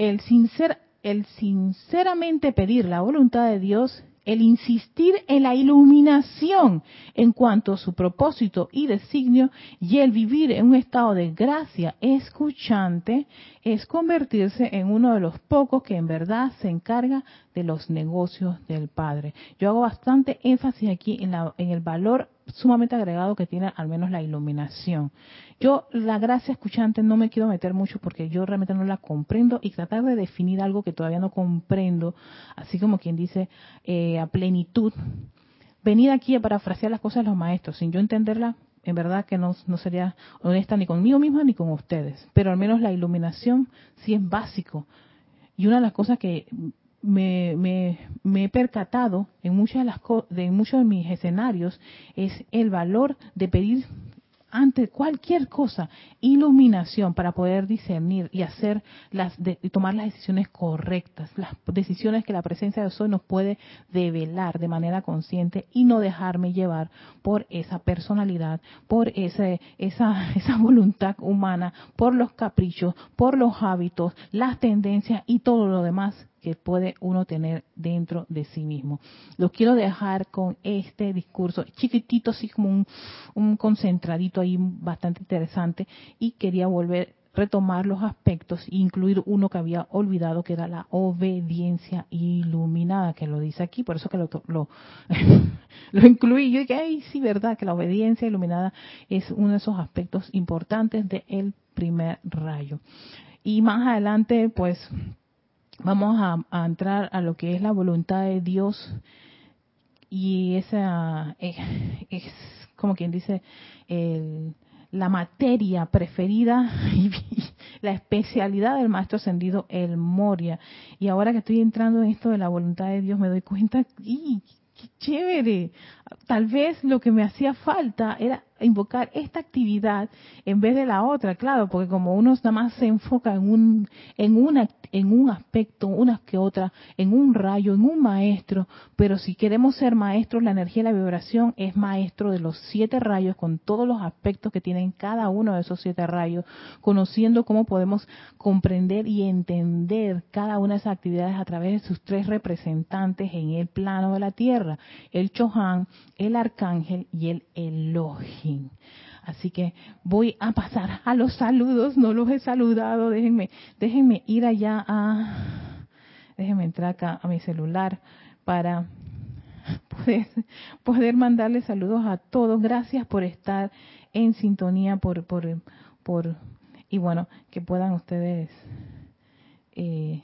El, sinceramente pedir la voluntad de Dios el insistir en la iluminación en cuanto a su propósito y designio y el vivir en un estado de gracia escuchante es convertirse en uno de los pocos que en verdad se encarga de los negocios del Padre. Yo hago bastante énfasis aquí en, la, en el valor sumamente agregado que tiene al menos la iluminación. Yo la gracia escuchante no me quiero meter mucho porque yo realmente no la comprendo y tratar de definir algo que todavía no comprendo, así como quien dice eh, a plenitud. Venir aquí a parafrasear las cosas de los maestros sin yo entenderla, en verdad que no, no sería honesta ni conmigo misma ni con ustedes. Pero al menos la iluminación sí es básico. Y una de las cosas que me, me, me, he percatado en muchas de las de muchos de mis escenarios es el valor de pedir ante cualquier cosa iluminación para poder discernir y hacer las y tomar las decisiones correctas, las decisiones que la presencia de Soy nos puede develar de manera consciente y no dejarme llevar por esa personalidad, por ese, esa, esa voluntad humana, por los caprichos, por los hábitos, las tendencias y todo lo demás que puede uno tener dentro de sí mismo. Lo quiero dejar con este discurso chiquitito, así como un, un concentradito ahí bastante interesante y quería volver retomar los aspectos e incluir uno que había olvidado que era la obediencia iluminada que lo dice aquí por eso que lo lo, lo incluí. Yo dije ay sí verdad que la obediencia iluminada es uno de esos aspectos importantes del primer rayo y más adelante pues vamos a, entrar a lo que es la voluntad de Dios y esa es, es como quien dice la materia preferida y la especialidad del maestro ascendido el Moria. Y ahora que estoy entrando en esto de la voluntad de Dios me doy cuenta y qué chévere. Tal vez lo que me hacía falta era invocar esta actividad en vez de la otra, claro, porque como uno nada más se enfoca en un en una en un aspecto, una que otra, en un rayo, en un maestro, pero si queremos ser maestros, la energía y la vibración es maestro de los siete rayos con todos los aspectos que tienen cada uno de esos siete rayos, conociendo cómo podemos comprender y entender cada una de esas actividades a través de sus tres representantes en el plano de la Tierra, el Chohan, el Arcángel y el Elohim. Así que voy a pasar a los saludos, no los he saludado, déjenme, déjenme ir allá a, déjenme entrar acá a mi celular para poder, poder mandarle saludos a todos. Gracias por estar en sintonía, por, por, por, y bueno, que puedan ustedes eh,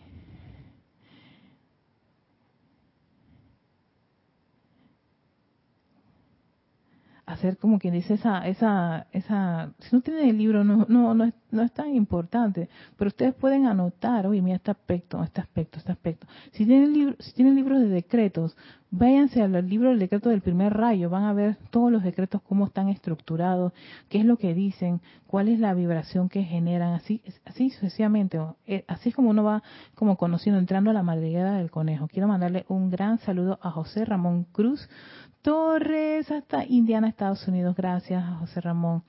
hacer como quien dice esa, esa, esa, si no tienen el libro no, no, no no es tan importante, pero ustedes pueden anotar, oye, mira este aspecto, este aspecto, este aspecto. Si tienen libro, si tienen libros de decretos, váyanse al libro del decreto del primer rayo, van a ver todos los decretos cómo están estructurados, qué es lo que dicen, cuál es la vibración que generan, así, así sucesivamente, eh, así es como uno va como conociendo, entrando a la madriguera del conejo. Quiero mandarle un gran saludo a José Ramón Cruz, Torres hasta Indiana, Estados Unidos. Gracias, José Ramón,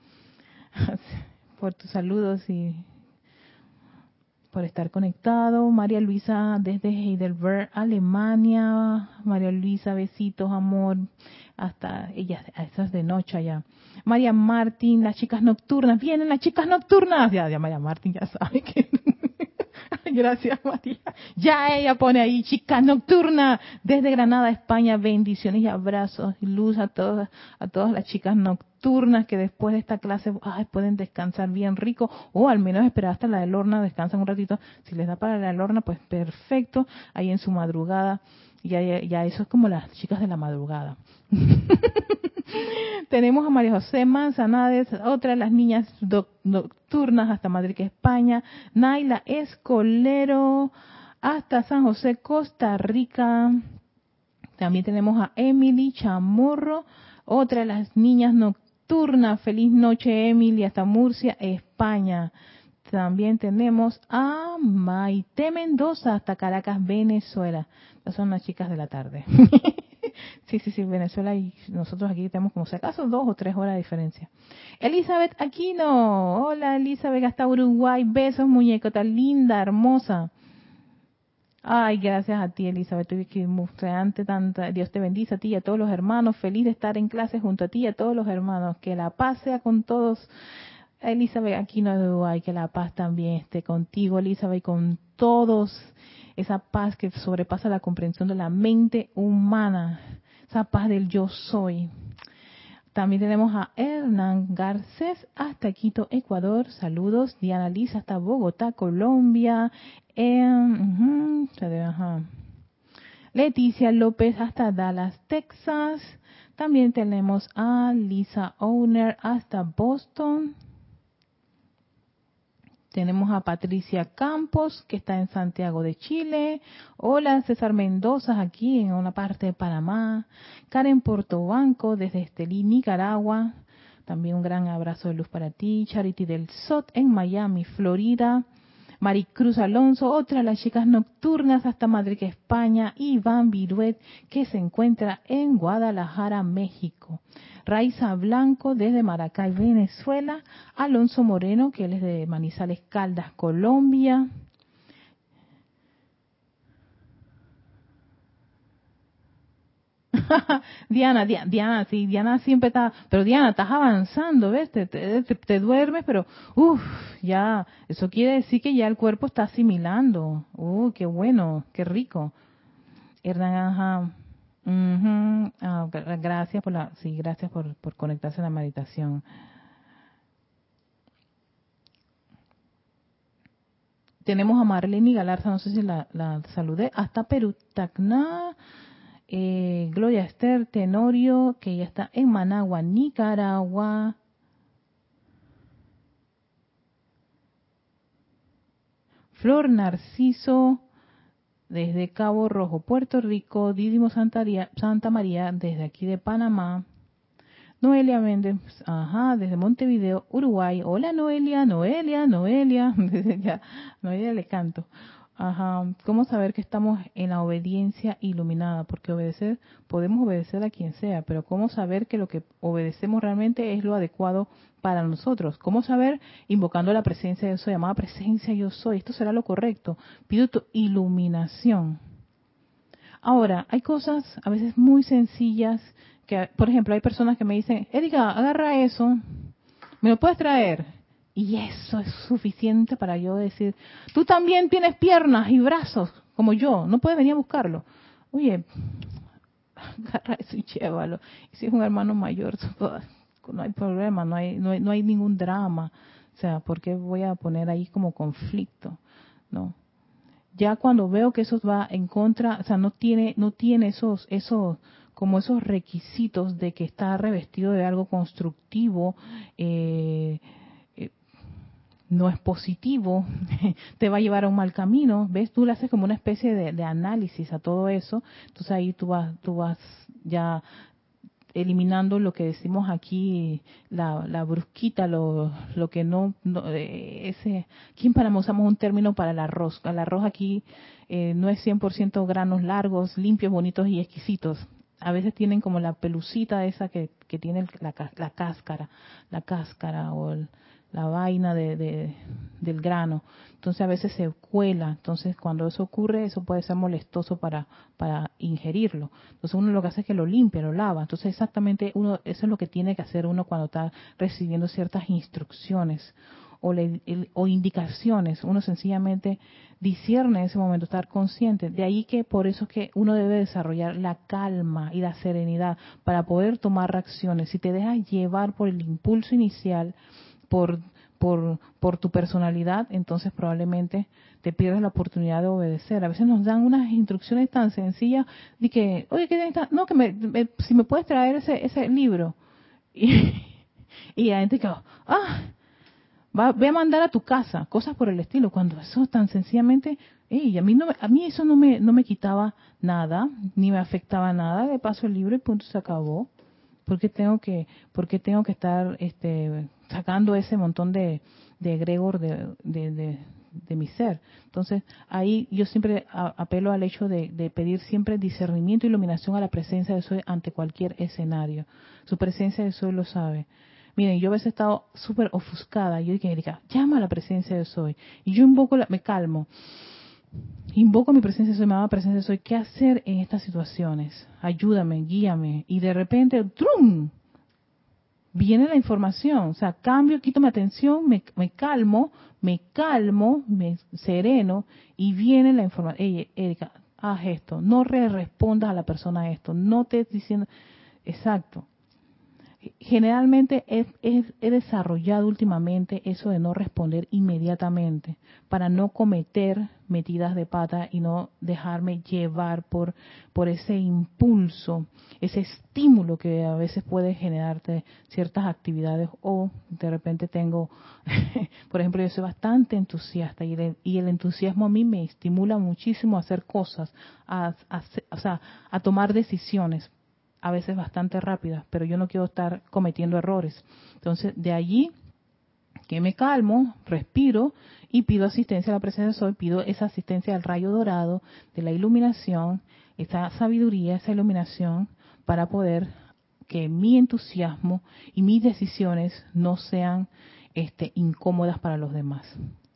por tus saludos y por estar conectado. María Luisa desde Heidelberg, Alemania. María Luisa, besitos, amor. Hasta ella, esas de noche allá. María Martín, las chicas nocturnas. Vienen las chicas nocturnas. Ya, ya María Martín ya sabe que Gracias, María. Ya ella pone ahí, chica nocturna, desde Granada, España. Bendiciones y abrazos y luz a todas, a todas las chicas nocturnas que después de esta clase pueden descansar bien rico o al menos esperar hasta la de Lorna, descansan un ratito. Si les da para la de Lorna, pues perfecto, ahí en su madrugada. Ya, ya, eso es como las chicas de la madrugada. Tenemos a María José Manzanades, otra de las niñas nocturnas hasta Madrid, España. Naila Escolero, hasta San José, Costa Rica. También tenemos a Emily Chamorro, otra de las niñas nocturnas. Feliz noche, Emily, hasta Murcia, España. También tenemos a Maite Mendoza hasta Caracas, Venezuela. Estas son las chicas de la tarde. sí, sí, sí, Venezuela y nosotros aquí tenemos como si acaso dos o tres horas de diferencia. Elizabeth Aquino. Hola Elizabeth, hasta Uruguay. Besos, muñeco, tan linda, hermosa. Ay, gracias a ti, Elizabeth. Ante tanta, Dios te bendice a ti y a todos los hermanos. Feliz de estar en clase junto a ti y a todos los hermanos. Que la paz sea con todos. Elizabeth, aquí no duda, que la paz también esté contigo, Elizabeth, con todos. Esa paz que sobrepasa la comprensión de la mente humana. Esa paz del yo soy. También tenemos a Hernán Garcés hasta Quito, Ecuador. Saludos. Diana Lisa hasta Bogotá, Colombia. Leticia López hasta Dallas, Texas. También tenemos a Lisa Owner hasta Boston. Tenemos a Patricia Campos, que está en Santiago de Chile. Hola, César Mendoza, aquí en una parte de Panamá. Karen Portobanco, desde Estelí, Nicaragua. También un gran abrazo de luz para ti. Charity del Sot, en Miami, Florida. Maricruz Alonso, otra de las chicas nocturnas hasta Madrid, España. Iván Viruet, que se encuentra en Guadalajara, México. Raiza Blanco desde Maracay, Venezuela, Alonso Moreno, que él es de Manizales Caldas, Colombia. Diana, Diana, sí, Diana siempre está, pero Diana, estás avanzando, ¿ves? Te, duermes, pero, uff, ya, eso quiere decir que ya el cuerpo está asimilando. Uh, qué bueno, qué rico. Hernán, ajá. Ah, gracias por la, sí, gracias por, conectarse a la meditación. Tenemos a Marlene Galarza, no sé si la, saludé, hasta Perú, Tacna, eh, Gloria Esther Tenorio, que ya está en Managua, Nicaragua. Flor Narciso, desde Cabo Rojo, Puerto Rico, Santa, Santa María, desde aquí de Panamá. Noelia Méndez, ajá, desde Montevideo, Uruguay. Hola Noelia, Noelia, Noelia, ya, Noelia le canto. Ajá, ¿cómo saber que estamos en la obediencia iluminada? Porque obedecer, podemos obedecer a quien sea, pero ¿cómo saber que lo que obedecemos realmente es lo adecuado para nosotros? ¿Cómo saber? Invocando la presencia de eso, llamada presencia yo soy. Esto será lo correcto. Pido tu iluminación. Ahora, hay cosas a veces muy sencillas que, por ejemplo, hay personas que me dicen, Erika, agarra eso, ¿me lo puedes traer? Y eso es suficiente para yo decir, tú también tienes piernas y brazos como yo, no puedes venir a buscarlo. Oye, agarra eso y llévalo. Y si es un hermano mayor, no hay problema, no hay, no hay, no hay ningún drama. O sea, ¿por qué voy a poner ahí como conflicto? No. Ya cuando veo que eso va en contra, o sea, no tiene, no tiene esos, esos, como esos requisitos de que está revestido de algo constructivo, eh, no es positivo, te va a llevar a un mal camino, ¿ves? Tú le haces como una especie de, análisis a todo eso, entonces ahí tú vas, tú vas ya eliminando lo que decimos aquí, la, la brusquita, lo, lo que no, eh, ese, aquí en Panamá usamos un término para el arroz, el arroz aquí eh, no es 100% granos largos, limpios, bonitos y exquisitos, a veces tienen como la pelucita esa que, que tiene la, la cáscara, la cáscara o el, la vaina de, del grano. Entonces a veces se cuela. Entonces cuando eso ocurre, eso puede ser molestoso para, para ingerirlo. Entonces uno lo que hace es que lo limpia, lo lava. Entonces exactamente uno, eso es lo que tiene que hacer uno cuando está recibiendo ciertas instrucciones o, o indicaciones. Uno sencillamente discierne en ese momento, estar consciente. De ahí que por eso es que uno debe desarrollar la calma y la serenidad para poder tomar reacciones. Si te dejas llevar por el impulso inicial, por, por, por tu personalidad, entonces probablemente te pierdes la oportunidad de obedecer. A veces nos dan unas instrucciones tan sencillas de que, oye, ¿qué no, que me, si me puedes traer ese, ese libro. Y, y la gente que, ah, va, voy a mandar a tu casa, cosas por el estilo, cuando eso tan sencillamente, a mí no, a mí eso no me, no me quitaba nada, ni me afectaba nada, de paso el libro y punto se acabó. ¿Por qué tengo que, por tengo que estar este, sacando ese montón de, de egregor de, de, mi ser? Entonces, ahí yo siempre apelo al hecho de, pedir siempre discernimiento y iluminación a la presencia de Soy ante cualquier escenario. Su presencia de Soy lo sabe. Miren, yo a veces he estado súper ofuscada. Yo dije, llama a la presencia de Soy. Y yo un poco me calmo. Invoco mi presencia soy, amada presencia soy, ¿qué hacer en estas situaciones? Ayúdame, guíame. Y de repente, ¡trum! Viene la información, o sea, cambio, quito mi atención, me, calmo, me calmo, me sereno y viene la información. Ey, Erika, haz esto, no re respondas a la persona esto, no te diciendo, exacto, generalmente he, desarrollado últimamente eso de no responder inmediatamente para no cometer metidas de pata y no dejarme llevar por, por ese impulso, ese estímulo que a veces puede generarte ciertas actividades o de repente tengo, por ejemplo, yo soy bastante entusiasta y el, y el entusiasmo a mí me estimula muchísimo a hacer cosas, a, o sea, a tomar decisiones a veces bastante rápidas, pero yo no quiero estar cometiendo errores. Entonces, de allí que me calmo, respiro y pido asistencia a la presencia del sol, pido esa asistencia al rayo dorado de la iluminación, esa sabiduría, esa iluminación, para poder que mi entusiasmo y mis decisiones no sean este, incómodas para los demás.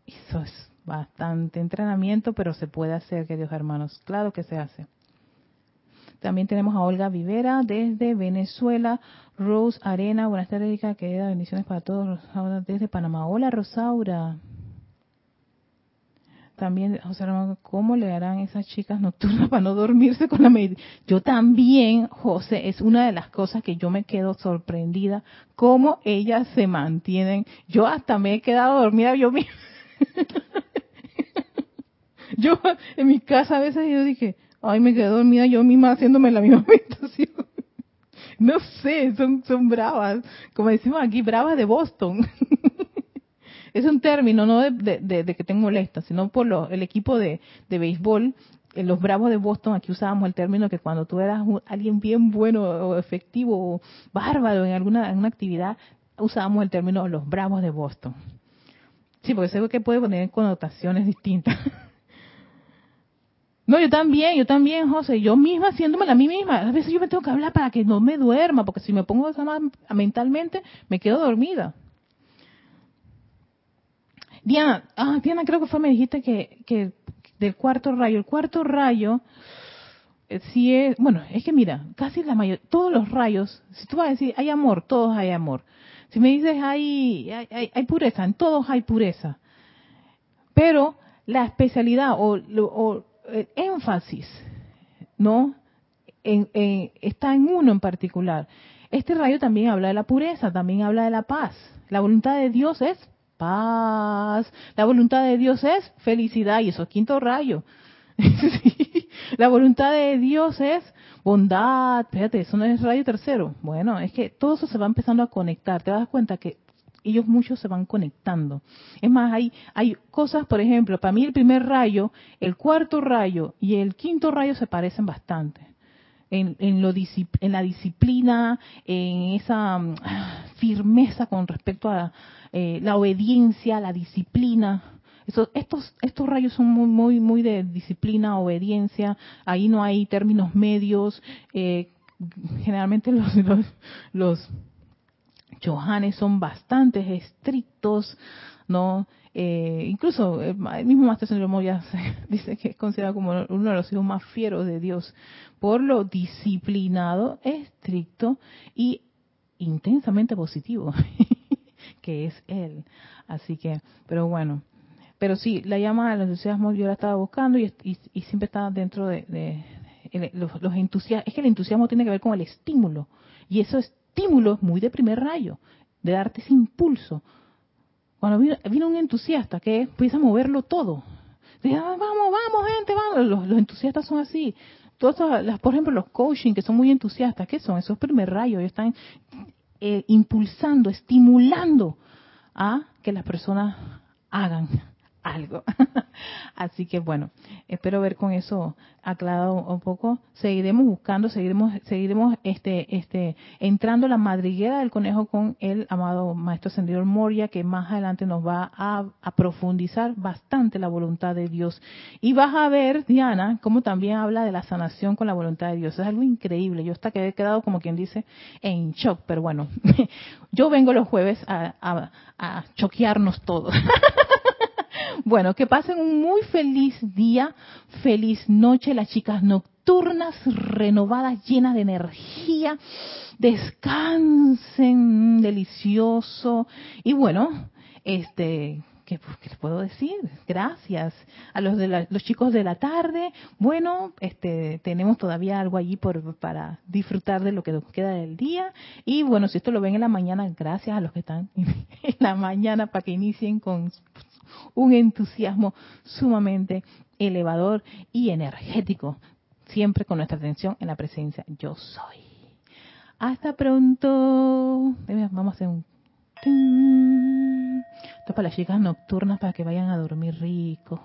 Eso es bastante entrenamiento, pero se puede hacer, queridos hermanos. Claro que se hace. También tenemos a Olga Vivera desde Venezuela. Rose Arena, buenas tardes, Erika, querida, bendiciones para todos desde Panamá. Hola, Rosaura. También, José Ramón, ¿cómo le harán esas chicas nocturnas para no dormirse con la meditación? Yo también, José, es una de las cosas que yo me quedo sorprendida, cómo ellas se mantienen. Yo hasta me he quedado dormida yo misma. yo en mi casa a veces yo dije, Ay, me quedé dormida yo misma haciéndome la misma meditación. No sé, son, son bravas. Como decimos aquí, bravas de Boston. es un término, no de, de, que tengo molesta, sino por lo, el equipo de, de béisbol en los Bravos de Boston, aquí usábamos el término que cuando tú eras alguien bien bueno o efectivo o bárbaro en alguna, una actividad, usábamos el término los Bravos de Boston. Sí, porque sé que puede poner connotaciones distintas. No, yo también, yo también, José, yo misma haciéndome a mí misma. A veces yo me tengo que hablar para que no me duerma, porque si me pongo esa mentalmente, me quedo dormida. Diana, ah, Diana, creo que fue, me dijiste que, que del cuarto rayo. El cuarto rayo, eh, si es, bueno, es que mira, casi la mayor, todos los rayos, si tú vas a decir, hay amor, todos hay amor. Si me dices, hay, hay, hay pureza, en todos hay pureza. Pero la especialidad o, o énfasis, ¿no? está en uno en particular. Este rayo también habla de la pureza, también habla de la paz. La voluntad de Dios es paz. La voluntad de Dios es felicidad y eso es quinto rayo. La voluntad de Dios es bondad. Fíjate, eso no es rayo tercero. Bueno, es que todo eso se va empezando a conectar. Te das cuenta que ellos muchos se van conectando. Es más, hay, hay cosas, por ejemplo, para mí el primer rayo, el cuarto rayo y el quinto rayo se parecen bastante. En, en, lo, en la disciplina, en esa mm, firmeza con respecto a eh, la obediencia, la disciplina. Estos, estos, estos rayos son muy, muy, muy de disciplina, obediencia. Ahí no hay términos medios. Eh, generalmente los, los, los Johannes son bastante estrictos, ¿no? Eh, incluso el mismo Maestro Señor Moya dice que es considerado como uno de los hijos más fieros de Dios por lo disciplinado, estricto y intensamente positivo que es él. Así que, pero bueno, pero sí, la llama del entusiasmo yo la estaba buscando y, siempre estaba dentro de, los, los entusiasmos. Es que el entusiasmo tiene que ver con el estímulo y eso es estímulo muy de primer rayo, de darte ese impulso. Cuando viene, un entusiasta que empieza a moverlo todo, dice, ah, vamos, vamos, gente, vamos. Los, entusiastas son así. Todas las, por ejemplo, los coaching que son muy entusiastas, ¿qué son? Esos primer rayos, ellos están eh, impulsando, estimulando a que las personas hagan algo. Así que bueno, espero ver con eso aclarado un poco. Seguiremos buscando, seguiremos, seguiremos este, este, entrando la madriguera del conejo con el amado maestro ascendido Moria, que más adelante nos va a, profundizar bastante la voluntad de Dios. Y vas a ver, Diana, cómo también habla de la sanación con la voluntad de Dios. Es algo increíble. Yo hasta que he quedado como quien dice en shock, pero bueno, yo vengo los jueves a, a, a choquearnos todos. Bueno, que pasen un muy feliz día, feliz noche, las chicas nocturnas, renovadas, llenas de energía. Descansen, delicioso. Y bueno, este, ¿qué, les puedo decir? Gracias a los de los chicos de la tarde. Bueno, este, tenemos todavía algo allí por, para disfrutar de lo que nos queda del día. Y bueno, si esto lo ven en la mañana, gracias a los que están en la mañana para que inicien con un entusiasmo sumamente elevador y energético, siempre con nuestra atención en la presencia yo soy. Hasta pronto. Vamos a hacer un esto para las chicas nocturnas para que vayan a dormir rico.